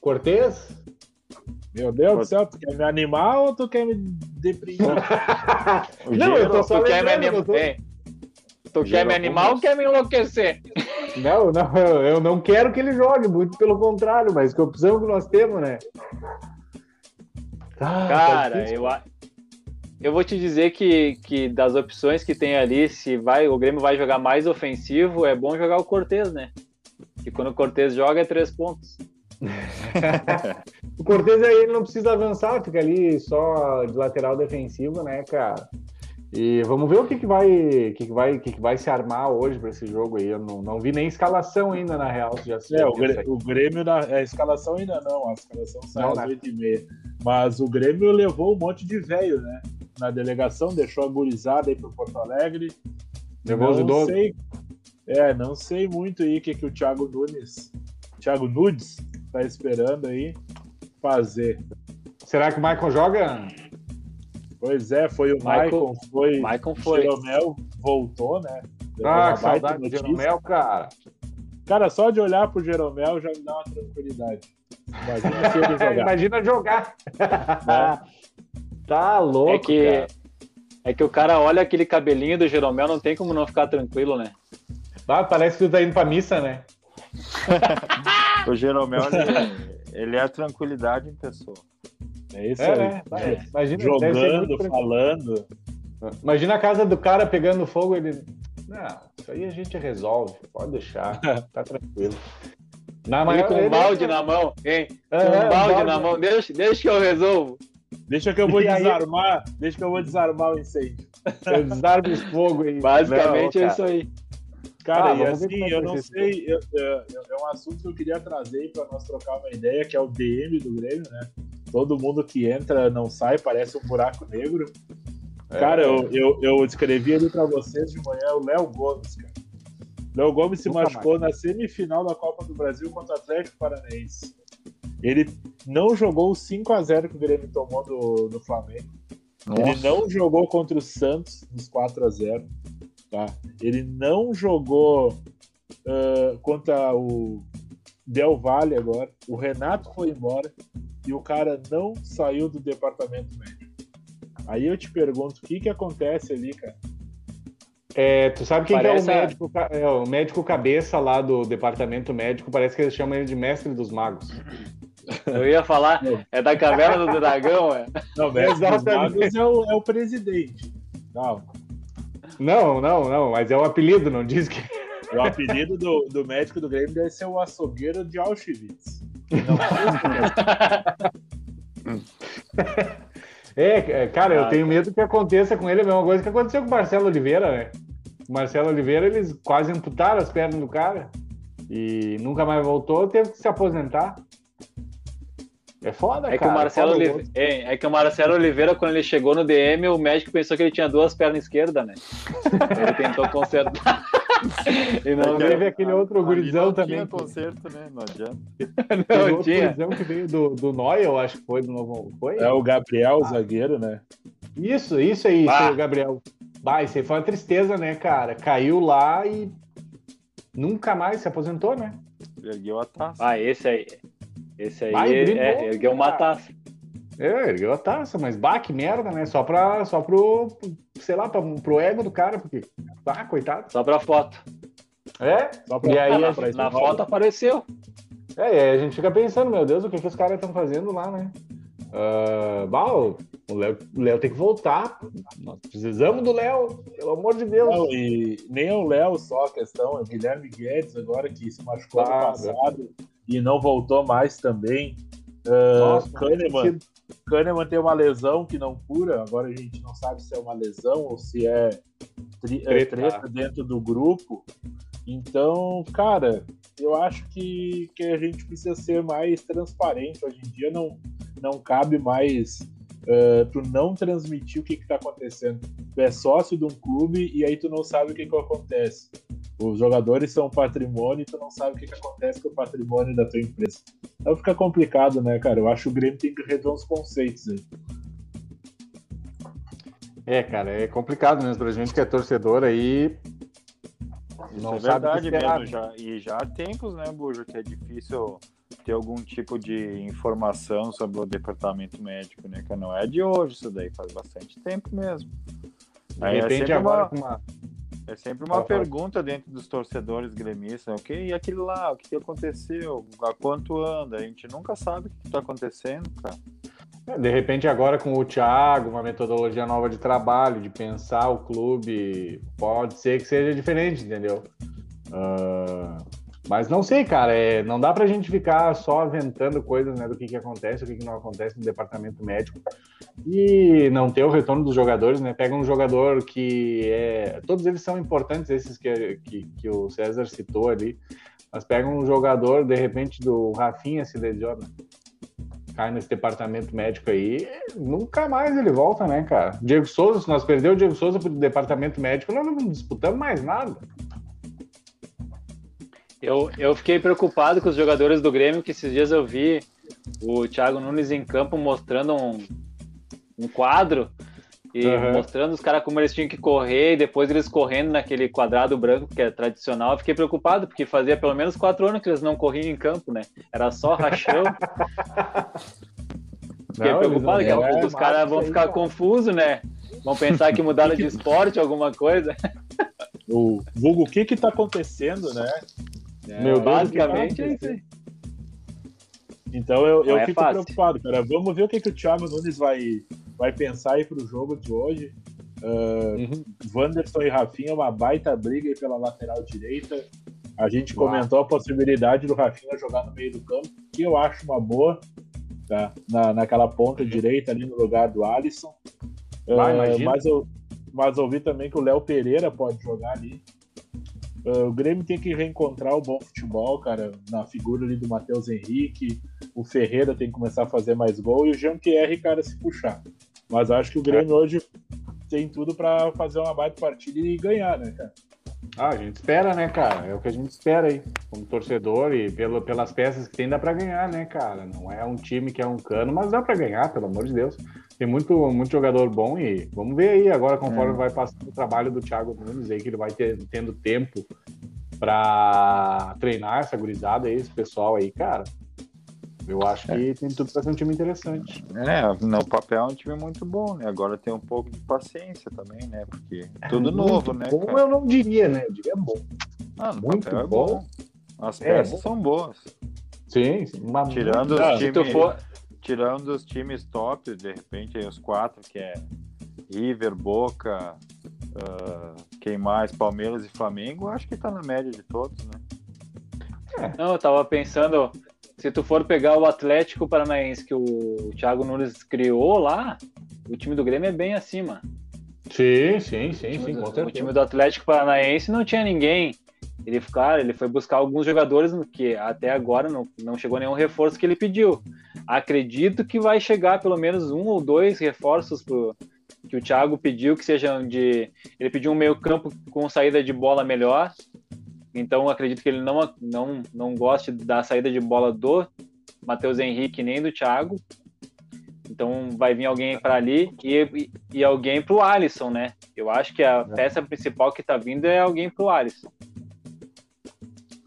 Cortez? Meu Deus do céu, tu quer me animar ou tu quer me deprimir? Não, eu tô só Tu quer me animar? tô- Tu quer me animar ou quer me enlouquecer? Não, não, eu eu não quero que ele jogue, muito pelo contrário, mas que opção que nós temos, né? Ah, tá Cara, difícil. eu, a- eu vou te dizer que, que das opções que tem ali, se vai, o Grêmio vai jogar mais ofensivo, é bom jogar o Cortez, né? Que quando o Cortez joga é três pontos. O Cortez aí ele não precisa avançar, fica ali só de lateral defensivo, né, cara? E vamos ver o que, que vai, o que, que vai, que, que vai se armar hoje para esse jogo aí. Eu não, não vi nem escalação ainda na real. Já É, o, viu isso Grê- aí. o Grêmio, na, a escalação ainda não, a escalação sai Não, às né? 8h30. Mas o Grêmio levou um monte de velho, né? Na delegação, deixou a gurizada aí pro Porto Alegre. Levou os não idosos. sei, É, não sei muito aí o que, que o Thiago Nunes, Thiago Nudes, tá esperando aí fazer. Será que o Michael joga? Pois é, foi o Michael- Maicon, foi Maicon o foi. Jeromel, voltou, né? Deu Ah, que saudade do notícia. Jeromel, cara. Cara, só de olhar pro Jeromel já me dá uma tranquilidade. Imagina se ele jogar. Imagina jogar. tá louco, É que, cara. é que o cara olha aquele cabelinho do Jeromel, não tem como não ficar tranquilo, né? Ah, parece que tu tá indo pra missa, né? O Jeromel, ele, ele é a tranquilidade em pessoa. É isso É, aí. né? Vai, Imagina, Jogando, falando. Imagina a casa do cara pegando fogo, ele. Não, isso aí a gente resolve, pode deixar, tá tranquilo. Na Ele maior- com um balde na mão, hein? Com É, um um balde balde na mão, deixa, deixa que eu resolvo. Deixa que eu vou E aí- desarmar. Deixa que eu vou desarmar o incêndio. Eu desarmo esse fogo aí. Basicamente Não, é isso aí. Cara, Ah, e assim, é eu não sei, eu- eu- eu- é um assunto que eu queria trazer para nós trocar uma ideia, que é o DM do Grêmio, né? Todo mundo que entra não sai, parece um buraco negro. É. Cara, eu, eu, eu escrevi ali para vocês de manhã o Léo Gomes, cara. Léo Gomes se Nunca machucou na semifinal da Copa do Brasil contra o Atlético Paranaense. Ele não jogou o 5x0 que o Grêmio tomou do, do Flamengo. Ele não jogou contra o Santos nos 4 a 0 tá? Ele não jogou ah, contra o Del Valle agora. O Renato foi embora e o cara não saiu do departamento médico. Aí eu te pergunto, o que que acontece ali, cara? É, tu sabe quem que Parece é o a- médico, é, o médico cabeça lá do departamento médico? Parece que eles chamam ele de mestre dos magos. Eu ia falar, é da caverna do dragão, é. Não, Exatamente. é o, é o presidente. Não, Não, não, não, mas é o apelido, não diz que. o apelido do, do médico do Grêmio deve ser o açougueiro de Auschwitz. Não, É, é, cara, eu Ah, tenho medo que aconteça com ele a mesma coisa que aconteceu com o Marcelo Oliveira, né? O Marcelo Oliveira, eles quase amputaram as pernas do cara e nunca mais voltou, teve que se aposentar. É foda, É que, cara. o Marcelo foda o Olive- é, é que o Marcelo Oliveira, quando ele chegou no DM, o médico pensou que ele tinha duas pernas esquerdas, né? Ele tentou consertar. e não Não, teve aquele outro gurizão não também. Tinha que- conserto, né? Não adianta. Teve Não outro tinha. gurizão que veio do, do Noia, eu acho que foi, do novo. Foi? É o Gabriel, o zagueiro, né? Isso, isso aí, isso Bah. aí, Gabriel. Bah, isso aí foi uma tristeza, né, cara? Caiu lá e nunca mais se aposentou, né? Ergueu a taça. Ah, esse aí. Esse aí Vai, é, ergueu uma taça. É, ergueu a taça, mas bah, que merda, né? Só, pra, só pro, sei lá, pra, pro ego do cara, porque, ah, coitado. Só pra foto. É, Só pra, E aí, gente- Na escola. foto apareceu. é, e aí a gente fica pensando, meu Deus, o que, que os caras estão fazendo lá, né? Ah, bah, o- Léo, Léo tem que voltar. Nós precisamos do Léo, pelo amor de Deus. Não, e nem é o Léo só a questão, é o Guilherme Guedes agora que se machucou Claro. no passado e não voltou mais também. Uh, Nossa, Kahneman, Kahneman tem uma lesão que não cura, agora a gente não sabe se é uma lesão ou se é, tri- é Treta. treta dentro do grupo. Então, cara, eu acho que, que a gente precisa ser mais transparente. Hoje em dia não, não cabe mais uh, tu não transmitir o que está acontecendo. Tu é sócio de um clube e aí tu não sabe o que, que acontece. Os jogadores são patrimônio e tu não sabe o que, que acontece com o patrimônio da tua empresa. Então fica complicado, né, cara? Eu acho que o Grêmio tem que rever uns conceitos aí. É, cara, é complicado mesmo pra gente que é torcedor aí. Isso Não é sabe o que verdade mesmo. Já, e já há tempos, né, Bujo, que é difícil ter algum tipo de informação sobre o departamento médico, né? Que não é de hoje isso daí, faz bastante tempo mesmo. Aí é repente sempre agora uma- com uma. É sempre uma Fala, fala. pergunta dentro dos torcedores gremistas, ok? E aquele lá, o que que aconteceu? Há quanto anda? A gente nunca sabe o que está acontecendo, cara. É, De repente, agora com o Thiago, uma metodologia nova de trabalho, de pensar o clube, pode ser que seja diferente, entendeu? Ah, mas não sei, cara, é, não dá pra gente ficar só aventando coisas né, do que, que acontece, o que, que não acontece no departamento médico e não ter o retorno dos jogadores, né? Pega um jogador que é. Todos eles são importantes, esses que, que, que o César citou ali, mas pega um jogador, de repente, do Rafinha se lesiona cai nesse departamento médico aí, nunca mais ele volta, né, cara? Diego Souza, se nós perdemos o Diego Souza pro departamento médico, nós não disputamos mais nada. Eu, eu fiquei preocupado com os jogadores do Grêmio, que esses dias eu vi o Thiago Nunes em campo mostrando um, um quadro e Aham. mostrando os caras como eles tinham que correr e depois eles correndo naquele quadrado branco que é tradicional. Eu fiquei preocupado, porque fazia pelo menos quatro anos que eles não corriam em campo, né? Era só rachão. Fiquei Não, preocupado, que não- a pouco é os caras vão ficar cara. confusos, né? Vão pensar que mudaram de esporte, alguma coisa. O vulgo, o que que tá acontecendo, né? Meu Deus, Basicamente que é isso aí. Então eu, eu é fico fácil. preocupado, cara. Vamos ver o que, que o Thiago Nunes vai, vai pensar aí pro jogo de hoje. Ah, Uhum. Wanderson e Rafinha, uma baita briga aí pela lateral direita. A gente Uau. comentou a possibilidade do Rafinha jogar no meio do campo, que eu acho uma boa, tá? Na, naquela ponta direita ali no lugar do Alisson. Vai, Ah, imagina. mas, eu, mas eu vi também que o Léo Pereira pode jogar ali. Ah, o Grêmio tem que reencontrar o bom futebol, cara, na figura ali do Matheus Henrique. O Ferreira tem que começar a fazer mais gol e o Jean-Pierre, cara, se puxar. Mas acho que o Grêmio hoje tem tudo pra fazer uma baita partida e ganhar, né, cara? Ah, a gente espera, né, cara? É o que a gente espera aí. Como torcedor e pelo, pelas peças que tem, dá pra ganhar, né, cara? Não é um time que é um cano, mas dá pra ganhar, pelo amor de Deus. Tem muito, muito jogador bom e vamos ver aí agora, conforme É. vai passando o trabalho do Thiago Nunes aí, que ele vai ter, tendo tempo pra treinar essa gurizada aí, esse pessoal aí, cara. Eu acho que tem tudo pra ser um time interessante. É, no papel é um time muito bom, né? Agora tem um pouco de paciência também, né? Porque é tudo novo, né? Bom cara? eu não diria, né? Eu diria bom. Ah, muito papel é bom. bom. As É, peças bom. são boas. Sim, sim. Uma- Tirando Ah, os Se tu times. for, Tirando os times top, de repente, aí os quatro, que é River, Boca, ah, quem mais? Palmeiras e Flamengo, acho que tá na média de todos, né? Não, eu tava pensando, se tu for pegar o Atlético Paranaense que o Thiago Nunes criou lá, o time do Grêmio é bem acima. Sim, sim, sim, sim, do, com o time do Atlético Paranaense não tinha ninguém. Ele, cara, ele foi buscar alguns jogadores que até agora não, não chegou nenhum reforço que ele pediu. Acredito que vai chegar pelo menos um ou dois reforços pro, que o Thiago pediu, que sejam de. Ele pediu um meio-campo com saída de bola melhor. Então acredito que ele não, não, não goste da saída de bola do Matheus Henrique nem do Thiago. Então vai vir alguém para ali e, e, e alguém para o Alisson, né? Eu acho que a peça principal que tá vindo é alguém para o Alisson.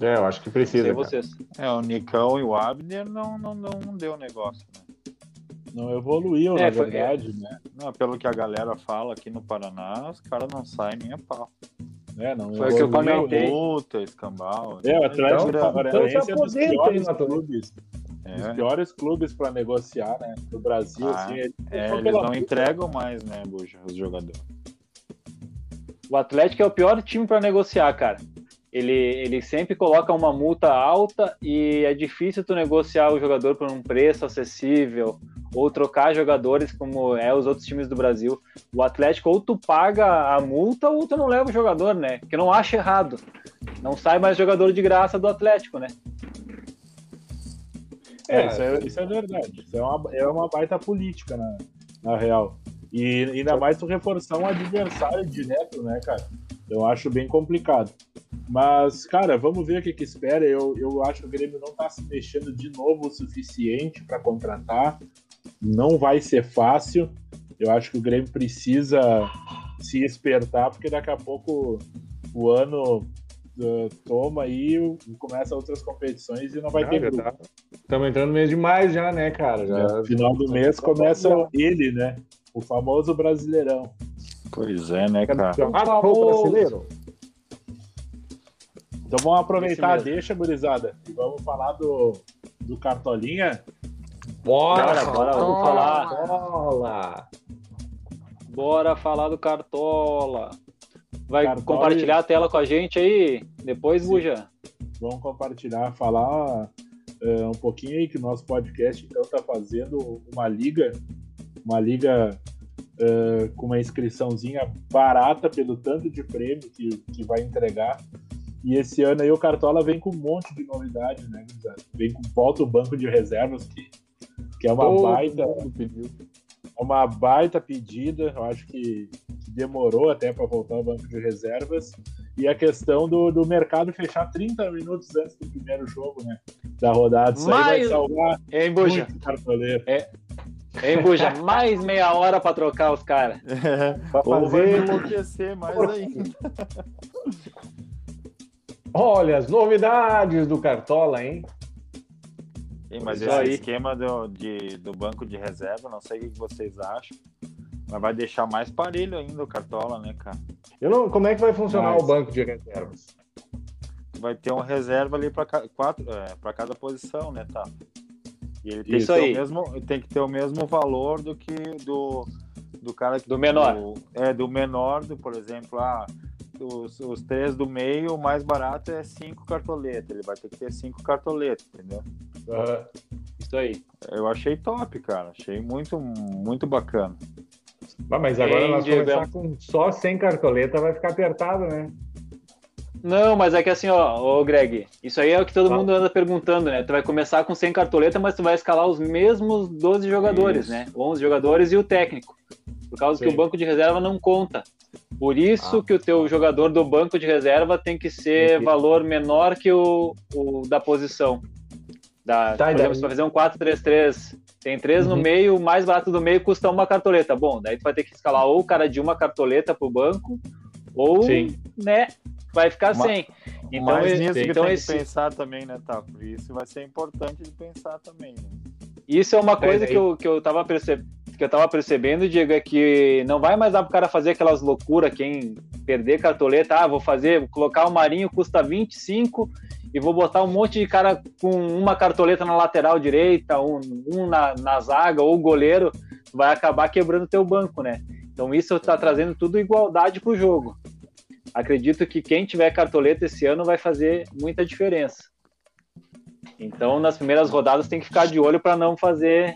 É, eu acho que precisa. É, o Nicão e o Abner não, não, não deu negócio, né? Não evoluiu, É, na foi- verdade, né? Não, pelo que a galera fala aqui no Paraná, os caras não saem nem a pau. É, não Foi o que eu comentei. Multa, escambau. É, o Atlético Então, Paranaense então é dos aí, piores clubes. Os É, piores clubes para negociar, né? No Brasil, Ah, assim, é, só eles não entregam mais, né, Buja, os jogadores. O Atlético é o pior time para negociar, cara. Ele, ele sempre coloca uma multa alta e é difícil tu negociar o jogador por um preço acessível ou trocar jogadores como é os outros times do Brasil. O Atlético ou tu paga a multa ou tu não leva o jogador, né? Que eu não acho errado. Não sai mais jogador de graça do Atlético, né? É, isso é, isso é verdade. Isso é uma, é uma baita política, na, na real. E ainda mais tu reforçar um adversário direto, né, cara? Eu acho bem complicado. Mas, cara, vamos ver o que, que espera. Eu, eu acho que o Grêmio não tá se mexendo de novo o suficiente para contratar. Não vai ser fácil. Eu acho que o Grêmio precisa se espertar, porque daqui a pouco o ano uh, toma aí, começa outras competições e não vai Ah, ter grupo. tá. Estamos entrando no mês de maio já, né, cara? Já... No final do mês começa ele, né? O famoso Brasileirão. Pois é, né, cara? Campeonato brasileiro. Então vamos aproveitar, mesmo. deixa, gurizada, e vamos falar do, do Cartolinha. Bora, bora, vamos falar. Bola. Bora falar do Cartola. Vai Cartola compartilhar e- a tela com a gente aí? Depois, Sim. Buja. Vamos compartilhar, falar eh, um pouquinho aí que o nosso podcast então está fazendo uma liga, uma liga eh, com uma inscriçãozinha barata pelo tanto de prêmio que, que vai entregar. E esse ano aí o Cartola vem com um monte de novidade, né? Vem com volta o banco de reservas, que, que é uma Todo baita. É uma baita pedida, eu acho que, que demorou até para voltar ao banco de reservas. E a questão do, do mercado fechar 30 minutos antes do primeiro jogo, né? Da rodada. Isso aí vai Mas- salvar Buja? muito cartoleiro. Hein, Buja? Mais meia hora pra trocar os caras. Pra Ou vai fazer. enlouquecer mais ainda. Olha as novidades do Cartola, hein? Sim, mas Isso esse aí. esquema do, de, do banco de reserva, não sei o que vocês acham, mas vai deixar mais parelho ainda o Cartola, né, cara? Eu não, como é que vai funcionar Mas- o banco de reservas? Vai ter um reserva ali para quatro, é, para cada posição, né, tá? E ele tem Isso que ter aí. o mesmo, tem que ter o mesmo valor do que do do cara que Do menor. do- é do menor, do por exemplo, ah, os, os três do meio, o mais barato é cinco cartoletas. Ele vai ter que ter cinco cartoletas, entendeu? Ah, Isso aí. Eu achei top, cara. Achei muito, muito bacana. bah, mas agora Hein, nós começar com só 100 cartoleta, vai ficar apertado, né? Não, mas é que assim, ó, ô Greg, isso aí é o que todo Fala. mundo anda perguntando, né? Tu vai começar com 100 cartoleta, mas tu vai escalar os mesmos 12 jogadores, Isso. né? 11 jogadores e o técnico. Por causa que Sim. o banco de reserva não conta. Por isso Ah. que o teu jogador do banco de reserva tem que ser Entendi. valor menor que o, o da posição. Da, Tá, por exemplo, se tu vai fazer um 4-3-3, tem três no Uhum. meio, o mais barato do meio custa uma cartoleta. Bom, daí tu vai ter que escalar ou o cara de uma cartoleta pro banco, ou, Sim. né, vai ficar Ma- sem. Então, Mas nisso que então tem esse, que pensar também, né, tá? Por isso vai ser importante de pensar também, né? isso é uma Daí- coisa daí- que eu, que eu tava percebendo. Que eu tava percebendo, Diego, é que não vai mais dar pro cara fazer aquelas loucuras, quem perder cartoleta, ah, vou fazer, vou colocar o Marinho, custa 25 e vou botar um monte de cara com uma cartoleta na lateral direita, um, um na, na zaga, ou o goleiro, vai acabar quebrando teu banco, né? Então isso tá trazendo tudo igualdade pro jogo. Acredito que quem tiver cartoleta esse ano vai fazer muita diferença. Então, nas primeiras rodadas tem que ficar de olho para não fazer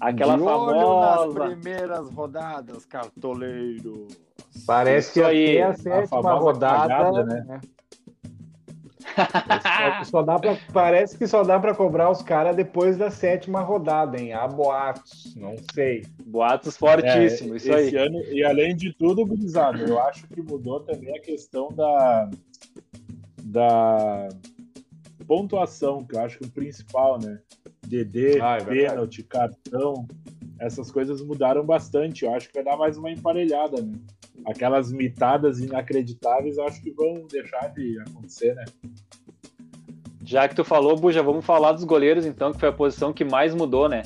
aquela de olho nas famosa. primeiras rodadas, cartoleiro. Parece que Isso aí, até a a sétima famosa rodada. cagada, né? Só, só dá pra, parece que só dá pra cobrar os caras depois da sétima rodada, hein? Há boatos, não sei. Boatos fortíssimos, É, isso esse aí. ano, e além de tudo, gurizada, eu acho que mudou também a questão da, da pontuação, que eu acho que o principal, né? DD, Ah, é pênalti, cartão, essas coisas mudaram bastante. Eu acho que vai dar mais uma emparelhada, né? Aquelas mitadas inacreditáveis, eu acho que vão deixar de acontecer, né? Já que tu falou, Buja, vamos falar dos goleiros então, que foi a posição que mais mudou, né?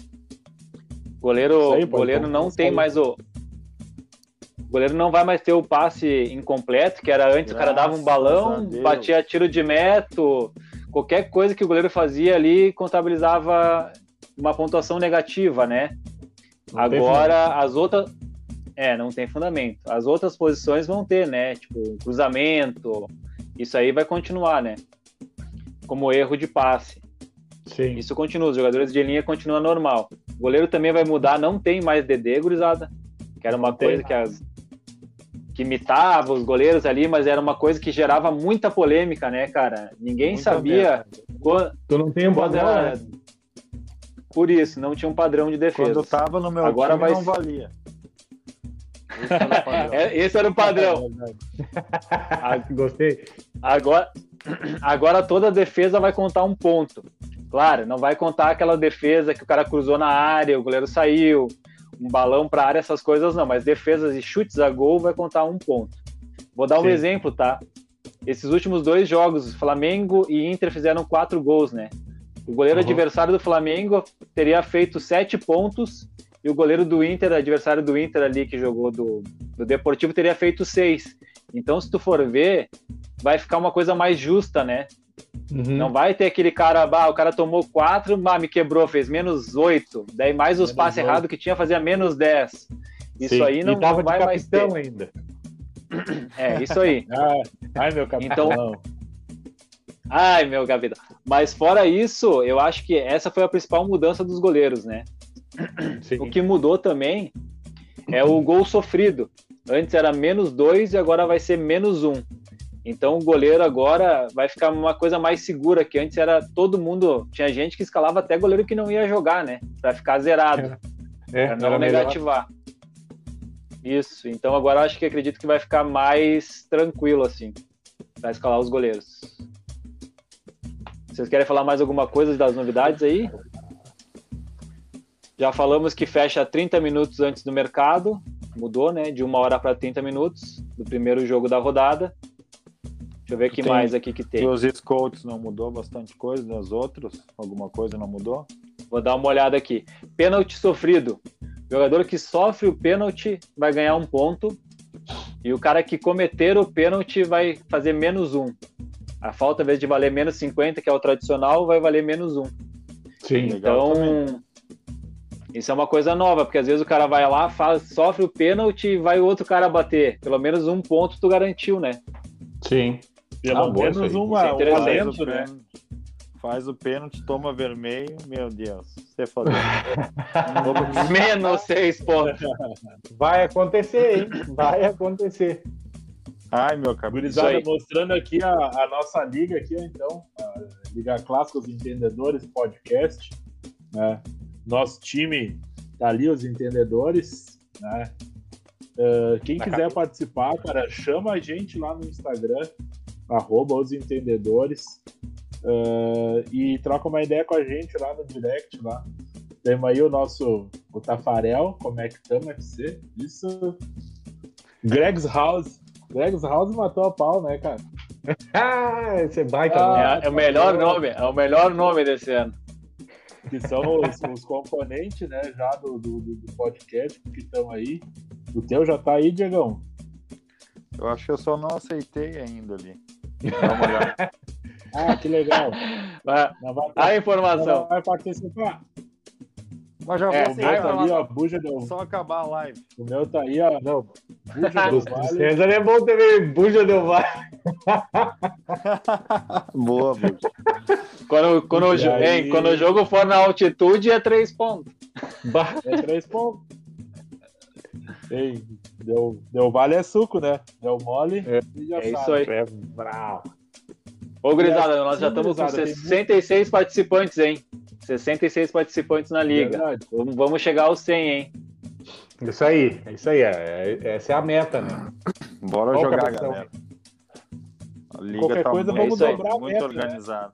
Goleiro, aí, goleiro não tem aí. mais o o goleiro não vai mais ter o passe incompleto, que era antes o cara dava um Graças balão, batia tiro de meto, qualquer coisa que o goleiro fazia ali contabilizava uma pontuação negativa, né? Não Agora as outras é, não tem fundamento. As outras posições vão ter, né? Tipo, cruzamento, isso aí vai continuar, né? Como erro de passe. Sim. Isso continua, os jogadores de linha continuam normal. O goleiro também vai mudar, não tem mais DD, gurizada. Que era uma coisa que as que imitava os goleiros ali, mas era uma coisa que gerava muita polêmica, né, cara? Ninguém Muita sabia quan- Tu não tem um quando padrão, era... né? Por isso, não tinha um padrão de defesa. Quando tava no meu Agora time, vai não valia. Esse era o padrão. É, esse era o padrão. Gostei. Agora, agora toda defesa vai contar um ponto. Claro, não vai contar aquela defesa que o cara cruzou na área, o goleiro saiu, um balão para área, essas coisas não, mas defesas e chutes a gol vai contar um ponto. Vou dar um Sim. exemplo, tá? Esses últimos dois jogos, Flamengo e Inter fizeram quatro gols, né? O goleiro Uhum. adversário do Flamengo teria feito sete pontos e o goleiro do Inter, adversário do Inter ali que jogou do, do Deportivo, teria feito seis. Então, se tu for ver, vai ficar uma coisa mais justa, né? Uhum. Não vai ter aquele cara, bah, o cara tomou quatro, me quebrou, fez menos oito. Daí mais os Menos passes errados que tinha, fazia menos dez. Isso Sim. aí não, e tava não vai mais ter. capitão ainda. É, isso aí. Ah, ai, meu capitão. Então- Ai, meu gaveta. Mas fora isso, eu acho que essa foi a principal mudança dos goleiros, né? Sim. O que mudou também é o gol sofrido. Antes era menos dois e agora vai ser menos um. Então o goleiro agora vai ficar uma coisa mais segura, que antes era todo mundo. Tinha gente que escalava até goleiro que não ia jogar, né? Pra ficar zerado, É, pra era não melhor. negativar. Isso. Então agora acho que acredito que vai ficar mais tranquilo, assim, pra escalar os goleiros. Vocês querem falar mais alguma coisa das novidades aí? Já falamos que fecha 30 minutos antes do mercado, mudou, né? De uma hora para 30 minutos do primeiro jogo da rodada. Deixa eu ver o que Tem- mais aqui que E tem. os scouts não mudou bastante coisa, nos outros? Alguma coisa não mudou? Vou dar uma olhada aqui. Pênalti sofrido. Jogador que sofre o pênalti vai ganhar um ponto. E o cara que cometer o pênalti vai fazer menos um. A falta, ao invés de valer menos 50, que é o tradicional, vai valer menos um. Sim. Legal Então, isso é uma coisa nova, porque às vezes o cara vai lá, faz, sofre o pênalti e vai o outro cara bater. Pelo menos um ponto tu garantiu, né? Sim. Pelo Ah, bom, menos uma, é um alento, né? pênalti- Faz o pênalti, toma vermelho, meu Deus. Você falou. Menos seis pontos. Vai acontecer, hein? Vai acontecer. Ai, meu cabelo. Gurizada, mostrando aqui a, a nossa liga aqui, ó, então, a Liga Clássicos Entendedores Podcast, né? Nosso time tá ali, os entendedores, né? Ah, quem Na quiser participar, cara, chama a gente lá no Instagram, arroba os entendedores, ah, e troca uma ideia com a gente lá no direct lá. Temos aí o nosso o Tafarel, como é que estamos, FC? Isso. Greg's House. Greg's House matou a pau, né, cara? Ah, esse é baita. Ah, né? É, é o melhor nome, é o melhor nome desse ano. Que são os, os componentes, né, já do, do, do- do podcast que estão aí. O teu já tá aí, Diegão? Eu acho que eu só não aceitei ainda ali. Dá uma olhada. Ah, que legal. Vai- vai, A informação. vai participar. Mas já vou É, O meu aceitar. tá ali, ó, Buja Del... Só acabar a live. O meu tá aí, ó, Não, Buja do do Vale. César é bom também. Buja deu vai. Boa, Buja. Quando, quando, o, E jo- aí? hein, quando o jogo for na altitude, é três pontos. Bah. É três pontos. Ei, deu, deu vale é suco, né? Deu mole É. e já É isso aí. É bravo. Ô, gurizada, assim, nós já estamos com gurizada, tem 66 participantes, hein? 66 participantes na liga. Verdade. Vamos, vamos chegar aos 100, hein? Isso aí, é isso aí. é- é- essa é a meta, né? Bora Qual jogar, cabeção? galera. A liga Qualquer tá coisa, muito, vamos dobrar a muito meta, né?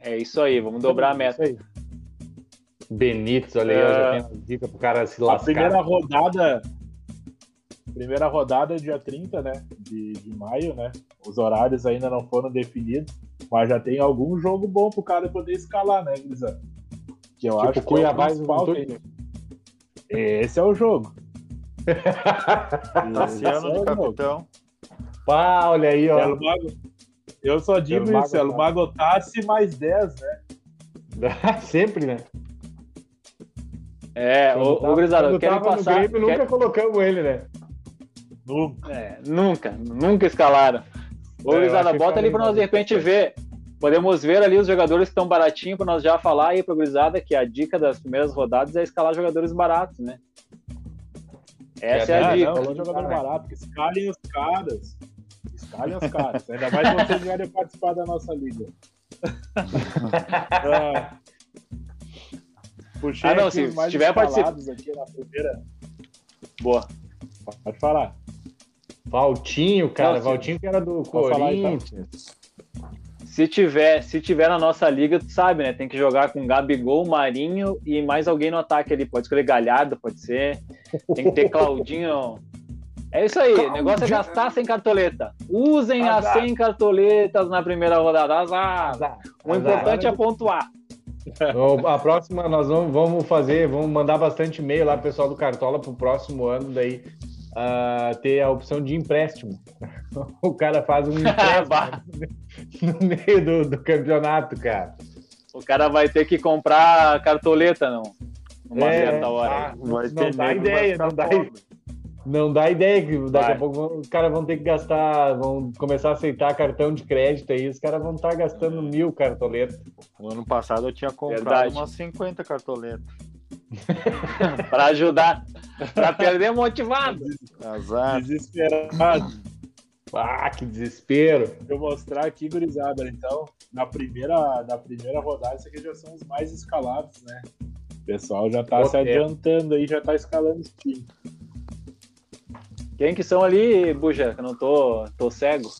É isso aí, vamos dobrar a meta. Isso aí. Benítez, olha aí, ó, já É. tem uma dica pro cara se A lascar. primeira rodada. Primeira rodada é dia 30, né? De, de maio, né? Os horários ainda não foram definidos, mas já tem algum jogo bom pro cara poder escalar, né, Grisa? Que eu Tipo, acho que Cuiabá é e o principal. Que- Esse é o jogo. Tassiano é de capitão. Pá, olha aí, ó. Quero logo, Eu só digo Pelo isso, é o Magotassi mais 10, né? Sempre, né? É, Quando ô, tava- Grisada, quando eu quero tava no passar. Grêmio, quero- nunca colocamos ele, né? Nunca. É, nunca, nunca escalaram. Ô, É, que bota ali pra nós de repente ver. Podemos ver ali os jogadores que estão baratinhos pra nós já falar aí pra Gurizada que a dica das primeiras rodadas é escalar jogadores baratos, né? Essa é, a Ah, dica. não, falou jogador barato, escalem os caras. Escalem os caras. Ainda mais vocês vierem participar da nossa liga. Ah. Puxei Ah, não, aqui se- mais se tiver escalados aqui na primeira. Boa. Pode falar. Valtinho, cara. Não, se- Valtinho que era do falar tá? Corinthians. Se tiver, se tiver na nossa liga, tu sabe, né? Tem que jogar com Gabigol, Marinho e mais alguém no ataque ali. Pode escolher Galhardo, pode ser. Tem que ter Claudinho. É isso aí, o negócio é gastar sem cartoleta. Usem as Azar. 100 cartoletas na primeira rodada. Azar. Azar. O Azar. importante é pontuar. A próxima nós vamos, fazer, vamos mandar bastante e-mail lá, pessoal do Cartola, pro próximo ano, daí ah, ter a opção de empréstimo. O cara faz um empréstimo no meio do, do campeonato, cara. O cara vai ter que comprar cartoleta, não. Numa É, certa hora. ah, Vai não ter dá nego que vai ideia, não dá, pobre. Não dá ideia que daqui Vai. a pouco vão- os caras vão ter que gastar, vão começar a aceitar cartão de crédito aí, os caras vão estar gastando mil cartoletas. O ano passado eu tinha comprado Verdade. umas 50 cartoletas. Pra ajudar. Pra perder motivado. Azar. Desesperado. Ah, que desespero. Deixa eu mostrar aqui, gurizada. Então, na primeira, na primeira rodada, isso aqui já são os mais escalados, né? O pessoal já tá Pô, se é. adiantando aí, já tá escalando os times. Quem que são ali, Buja? Que eu não tô, tô cego.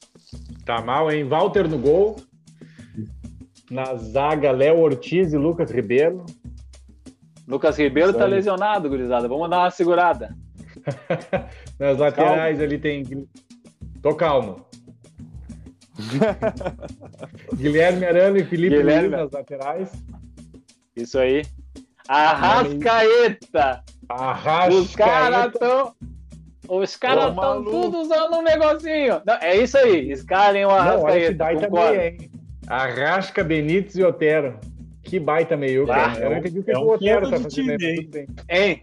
Tá mal, hein? Walter no gol. Na zaga, Léo Ortiz e Lucas Ribeiro. Lucas Ribeiro tá Sério? lesionado, gurizada. Vamos dar uma segurada. Nas laterais ali tem. Tô calmo. Guilherme Arana e Felipe Guilherme. Luiz nas laterais. Isso aí. Arrascaeta! Arrasca. Os caras tão. Os caras estão tudo usando um negocinho. Não, é isso aí. Escalem o Não, Arrascaeta. concordo. meia, hein? Arrasca, Benítez e Otero. Que baita meio, Ah, cara. Eu não entendi o que, é que o Otero tá fazendo time, mas hein? tudo bem. Hein?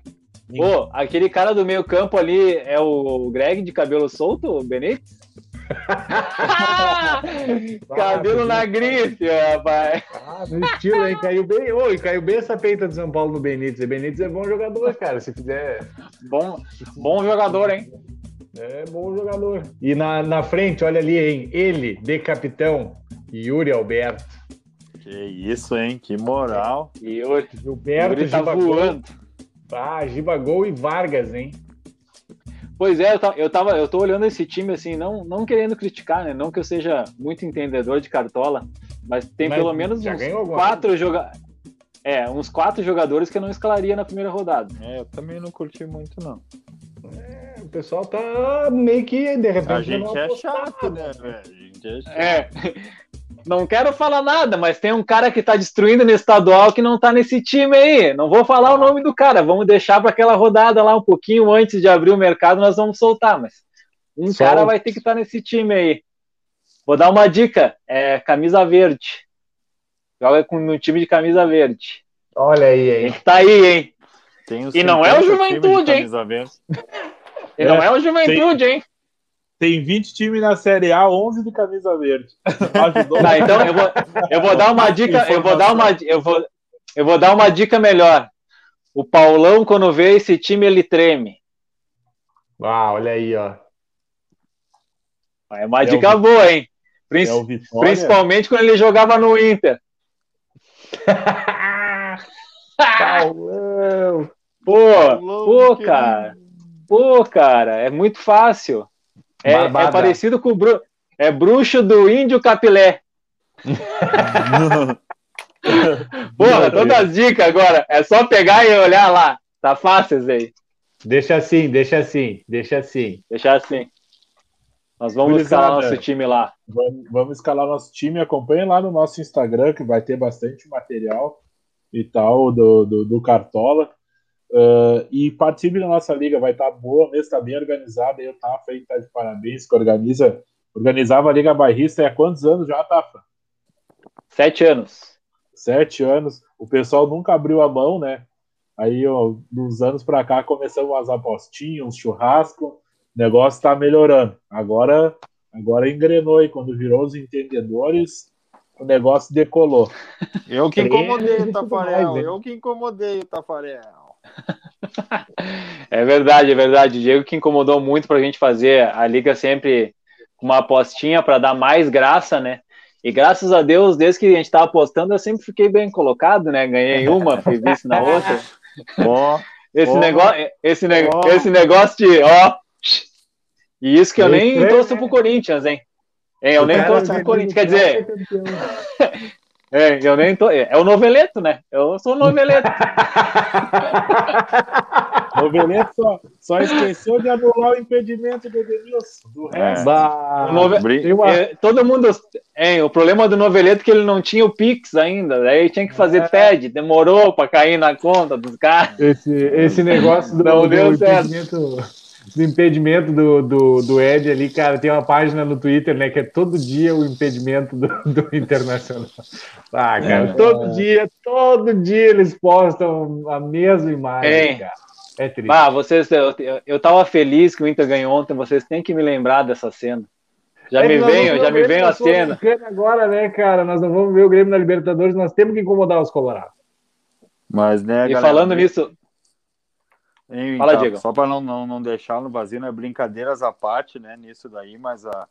Pô, aquele cara do meio campo ali é o Greg de cabelo solto, o Benítez? cabelo na grife, rapaz. Ah, no estilo, hein? Caiu bem. Oi, caiu bem essa peita de São Paulo no Benítez. E Benítez é bom jogador, cara. Se fizer. Bom, bom jogador, hein? É bom jogador. E na, na frente, olha ali, hein? Ele, de capitão, Yuri Alberto. Que isso, hein? Que moral. E o Gilberto, Yuri tá Gibagol. voando. Ah, Gibagol e Vargas, hein? Pois é, eu, ta- eu tava, eu tô olhando esse time assim, não, não querendo criticar, né? Não que eu seja muito entendedor de cartola, mas tem Mas pelo menos uns quatro jogadores. É, uns quatro jogadores que eu não escalaria na primeira rodada. É, eu também não curti muito, não. O pessoal tá meio que, de repente, A gente é chato, né, velho? A gente é chato. É. Não quero falar nada, mas tem um cara que tá destruindo no estadual que não tá nesse time aí. Não vou falar o nome do cara, vamos deixar para aquela rodada lá um pouquinho antes de abrir o mercado, nós vamos soltar, mas um Solta. cara vai ter que estar nesse time aí. Vou dar uma dica, é camisa verde. Joga com, no time de camisa verde. Olha aí, Tem hein? que tá aí, hein? Tem os E não é o 50 times de Juventude, hein? E não é o Juventude, hein? Tem 20 times na Série A, 11 de camisa verde. Ajudou. Tá, então eu vou, eu vou dar uma dica, eu vou dar uma, eu vou, eu vou dar uma dica melhor. O Paulão, quando vê esse time, ele treme. Ah, olha aí, ó. É uma É dica o- boa, hein? Prin- É. Principalmente quando ele jogava no Inter. Paulão! Pô, pô, que- cara. Pô, cara, é muito fácil. É, é parecido com o Bru... é bruxo do índio capilé. Porra, todas as dicas agora. É só pegar e olhar lá. Tá fácil, Zé. Deixa assim, deixa assim, deixa assim. Deixar assim. Nós vamos Gurizada. escalar nosso time lá. Vamos, vamos escalar nosso time. Acompanhe lá no nosso Instagram, que vai ter bastante material e tal do, do, do Cartola. Uh, e participe da nossa liga, vai estar boa mesmo, está bem organizada. E o Tafa aí tá de parabéns, que organiza Organizava a Liga Bairrista há quantos anos já, Tafa? Sete anos. Sete anos. O pessoal nunca abriu a mão, né? Aí, ó, dos anos para cá, começamos as apostinhas, uns churrasco, o negócio tá melhorando. Agora, agora engrenou e quando virou os entendedores, o negócio decolou. Eu que incomodei o Tafarel, mais, eu que incomodei o Tafarel. É verdade, é verdade. O Diego que incomodou muito pra gente fazer a liga sempre com uma apostinha para dar mais graça, né? E graças a Deus, desde que a gente tava apostando, eu sempre fiquei bem colocado, né? Ganhei uma, fui vice na outra. Ó, Esse Ó. negócio, esse, ne Ó. esse negócio de, ó. E isso que eu nem torço né? pro Corinthians, hein? Hein, eu nem torço pro Corinthians. Quer dizer. é, eu nem tô. É o noveleto, né? Eu sou noveleto. Noveleto só, só esqueceu de anular o impedimento do Edenilson. Do É. resto, Bah, O nove- uma- É, todo mundo. É, o problema do noveleto é que ele não tinha o Pix ainda. Daí tinha que fazer É. TED, demorou pra cair na conta dos caras. Esse, esse negócio do, Não do deu certo. impedimento, do impedimento do, do, do Ed ali, cara, tem uma página no Twitter, né, que é todo dia o impedimento do, do Internacional. Ah, cara, É. todo dia, todo dia eles postam a mesma imagem, É. cara. É triste. Ah, vocês, eu, eu- tava feliz que o Inter ganhou ontem, vocês têm que me lembrar dessa cena. Já É me vamos já me veio a a cena. Agora, né, cara, nós não vamos ver o Grêmio na Libertadores, nós temos que incomodar os colorados. Mas, né, E galera, falando nisso, Hein, Fala, tá, Diego. Só para não, não, não deixar no vazio, né? Brincadeiras à parte, né? Nisso daí, mas a,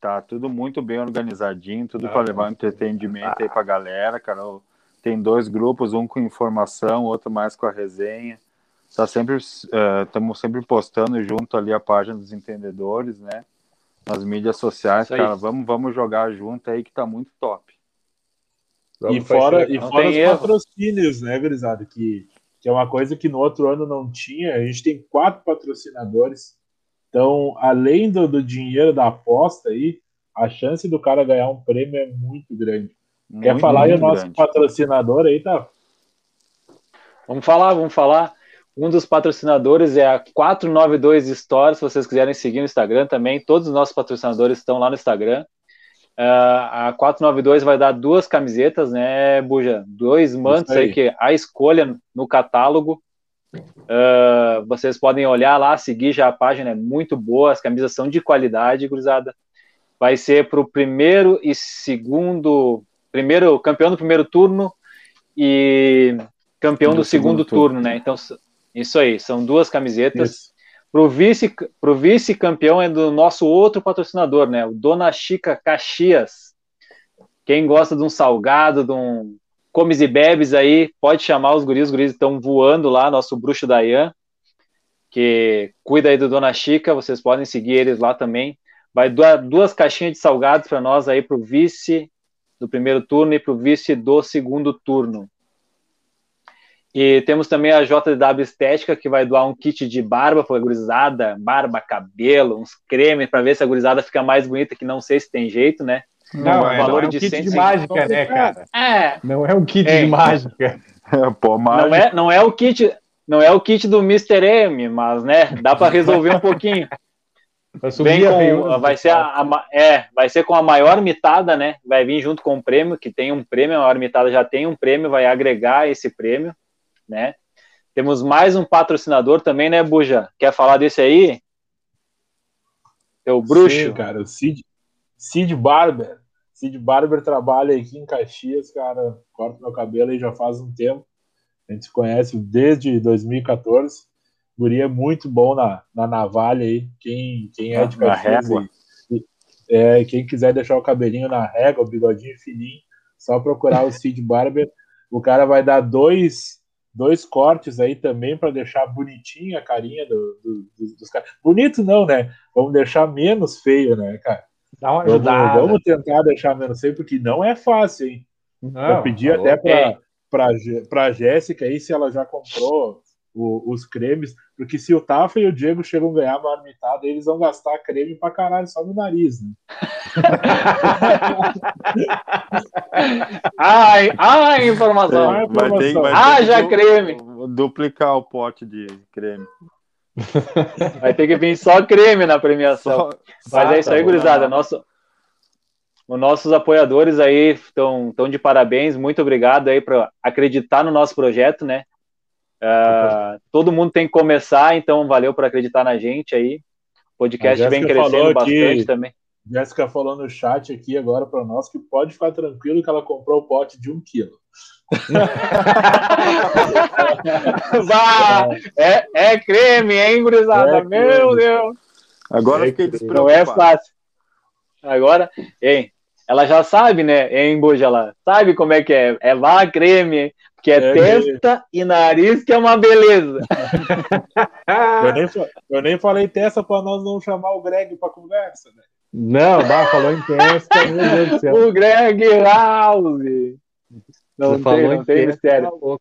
tá tudo muito bem organizadinho, tudo para levar um entretenimento aí pra galera, cara. Tem dois grupos, um com informação, outro mais com a resenha. Tá sempre, estamos sempre postando junto ali a página dos entendedores, né? Nas mídias sociais, cara. Vamos, vamos jogar junto aí que tá muito top. E Vamos fora, fazer- e fora os erro. patrocínios, né, gurizada? Que, que é uma coisa que no outro ano não tinha. A gente tem quatro patrocinadores. Então, além do, do dinheiro da aposta aí, a chance do cara ganhar um prêmio é muito grande. Quer Muito, falar aí o nosso grande. patrocinador aí, tá? vamos falar, vamos falar. Um dos patrocinadores é a 492 Store, se vocês quiserem seguir no Instagram também. Todos os nossos patrocinadores estão lá no Instagram. Ah, a 492 vai dar duas camisetas, né, Buja? Dois mantos aí. aí que a escolha no catálogo. Ah, vocês podem olhar lá, seguir já a página, é muito boa, as camisas são de qualidade, gurizada. Vai ser para o primeiro e segundo, primeiro campeão do primeiro turno e campeão do, Do segundo, segundo turno. turno, né? Então, isso aí, são duas camisetas. Isso. Pro vice, pro vice-campeão é do nosso outro patrocinador, né? O Dona Chica Caxias. Quem gosta de um salgado, de um comes e bebes aí, pode chamar os guris. Os guris estão voando lá, nosso bruxo Dayan, que cuida aí do Dona Chica. Vocês podem seguir eles lá também. Vai duas caixinhas de salgados para nós aí pro vice do primeiro turno e pro vice do segundo turno. E temos também a JW Estética, que vai doar um kit de barba para a gurizada, barba, cabelo, uns cremes, para ver se a gurizada fica mais bonita, que não sei se tem jeito, né? Não, o é, valor não é um de kit 100, de mágica, né, cara? É, Não é um kit É. de mágica. Pô, mas não é, não é o kit, não é o kit do Mr. M, mas né, dá para resolver um pouquinho. Vem com, vai ser a, a é, vai ser com a maior mitada, né? Vai vir junto com o prêmio, que tem um prêmio, a maior mitada já tem um prêmio, vai agregar esse prêmio, né? Temos mais um patrocinador também, né, Buja? Quer falar desse aí? Teu bruxo. Sim, cara, o Cid, Cid Barber. Cid Barber trabalha aqui em Caxias, cara. Corta meu cabelo aí já faz um tempo. A gente se conhece desde 2014. Guri é muito bom na, na navalha aí. Quem, quem é de Caxias e- é, quem quiser deixar o cabelinho na régua, o bigodinho fininho, só procurar o Cid Barber. O cara vai dar dois, dois cortes aí também para deixar bonitinha a carinha do, do- dos, dos caras. Bonito não, né? Vamos deixar menos feio, né, cara? Dá uma Vamos, ajudada. vamos tentar deixar menos feio, porque não é fácil, hein? Não, eu pedi tá até para Gé- pra Jéssica aí se ela já comprou o- os cremes, porque se o Tafa e o Diego chegam a ganhar a marmitada, eles vão gastar creme pra caralho só no nariz, né? Ai, ai, informação. Ah, vai ter, vai ter Ah, du- creme. Duplicar o pote de creme. Vai ter que vir só creme na premiação. Só- Mas é isso aí, tá, gurizada. Nosso, os nossos apoiadores aí estão tão de parabéns. Muito obrigado aí por acreditar no nosso projeto, né? Ah, todo mundo tem que começar, então valeu por acreditar na gente aí. O podcast vem crescendo que- bastante também. Jéssica falou no chat aqui agora para nós que pode ficar tranquilo que ela comprou o pote de um quilo. Bah, é, é creme, hein, gurizada? É Meu creme. Deus. Agora É eu fiquei que- Não é fácil. Agora, hein? Ela já sabe, né, hein, Buja? Ela sabe como é que é. É vá creme, que é, É testa e nariz, que é uma beleza. Eu nem, eu nem falei testa para nós não chamar o Greg para conversa, né? Não, bah, falou em testa, meu Deus do céu. O Greg House. Não Você tem, falou não em tem mistério. tá.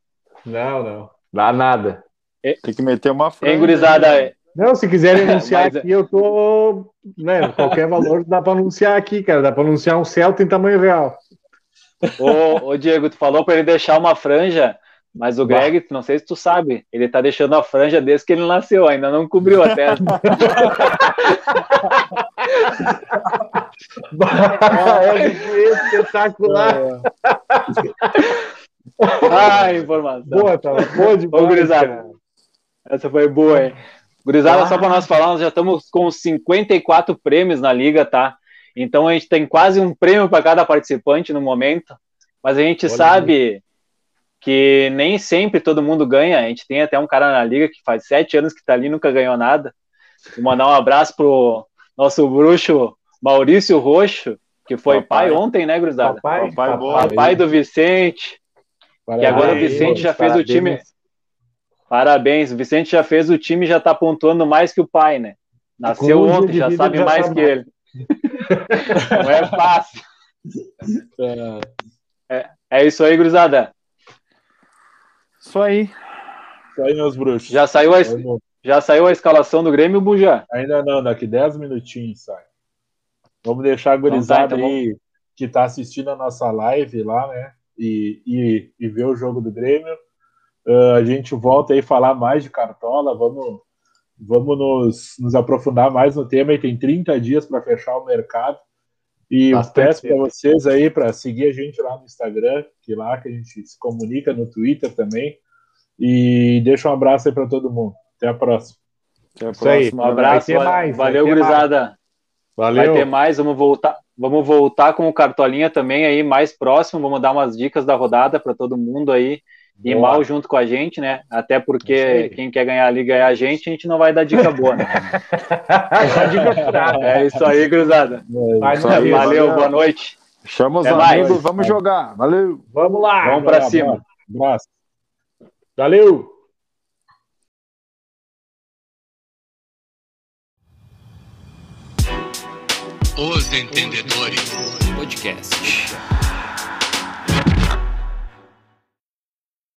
Não, não. Dá nada. Tem que meter uma franja. Hein, gurizada? Não, se quiserem anunciar Mas- aqui, eu tô. Né, qualquer valor dá pra anunciar aqui, cara. Dá pra anunciar um Celta em tamanho real. Ô, ô, Diego, tu falou pra ele deixar uma franja, mas o Bah. Greg, não sei se tu sabe, ele tá deixando a franja desde que ele nasceu, ainda não cobriu a testa. é espetacular. Ah, informação. Boa, tá boa demais. Ô, gurizada. Essa foi boa, hein? Gurizada, Ah. só para nós falar, nós já estamos com 54 prêmios na liga, tá? Então a gente tem quase um prêmio para cada participante no momento, mas a gente Olha sabe que nem sempre todo mundo ganha. A gente tem até um cara na liga que faz sete anos que tá ali e nunca ganhou nada. Vou mandar um abraço pro nosso bruxo Maurício Roxo, que foi Papai. pai ontem, né, gurizada? Papai, Papai bom. Papai do Vicente. E agora o Parabéns. Vicente já fez o parabéns. time. Parabéns, o Vicente já fez o time, já tá pontuando mais que o pai, né? Nasceu Com ontem, já sabe já mais sabe que ele. Não é fácil. É, É isso aí, gurizada. Isso aí. isso aí, meus bruxos. Já saiu a, Vamos- já saiu a escalação do Grêmio, Buja? Ainda não, daqui 10 minutinhos sai. Vamos deixar a gurizada então aí que tá assistindo a nossa live lá, né? E, e, e ver o jogo do Grêmio. Ah, a gente volta aí falar mais de cartola. Vamos, vamos nos, nos aprofundar mais no tema. E tem 30 dias para fechar o mercado. E Bastante peço para vocês aí para seguir a gente lá no Instagram, que lá que a gente se comunica no Twitter também. E deixa um abraço aí para todo mundo. Até a próxima. Até a Isso aí. próxima. Um abraço, mais, vai valeu, ter gurizada. Vai Valeu. ter mais, vamos voltar, vamos voltar com o Cartolinha também aí mais próximo, vamos dar umas dicas da rodada para todo mundo aí. E Boa. mal junto com a gente, né? Até porque aí. quem quer ganhar a liga é a gente, a gente não vai dar dica boa, né? É isso aí, gurizada. Vai Isso aí. Valeu, valeu. boa noite. Chama os mais. amigos, vamos jogar. Valeu. Vamos lá. Vamos pra cima. Abraço. Valeu. Os Entendedores Podcast.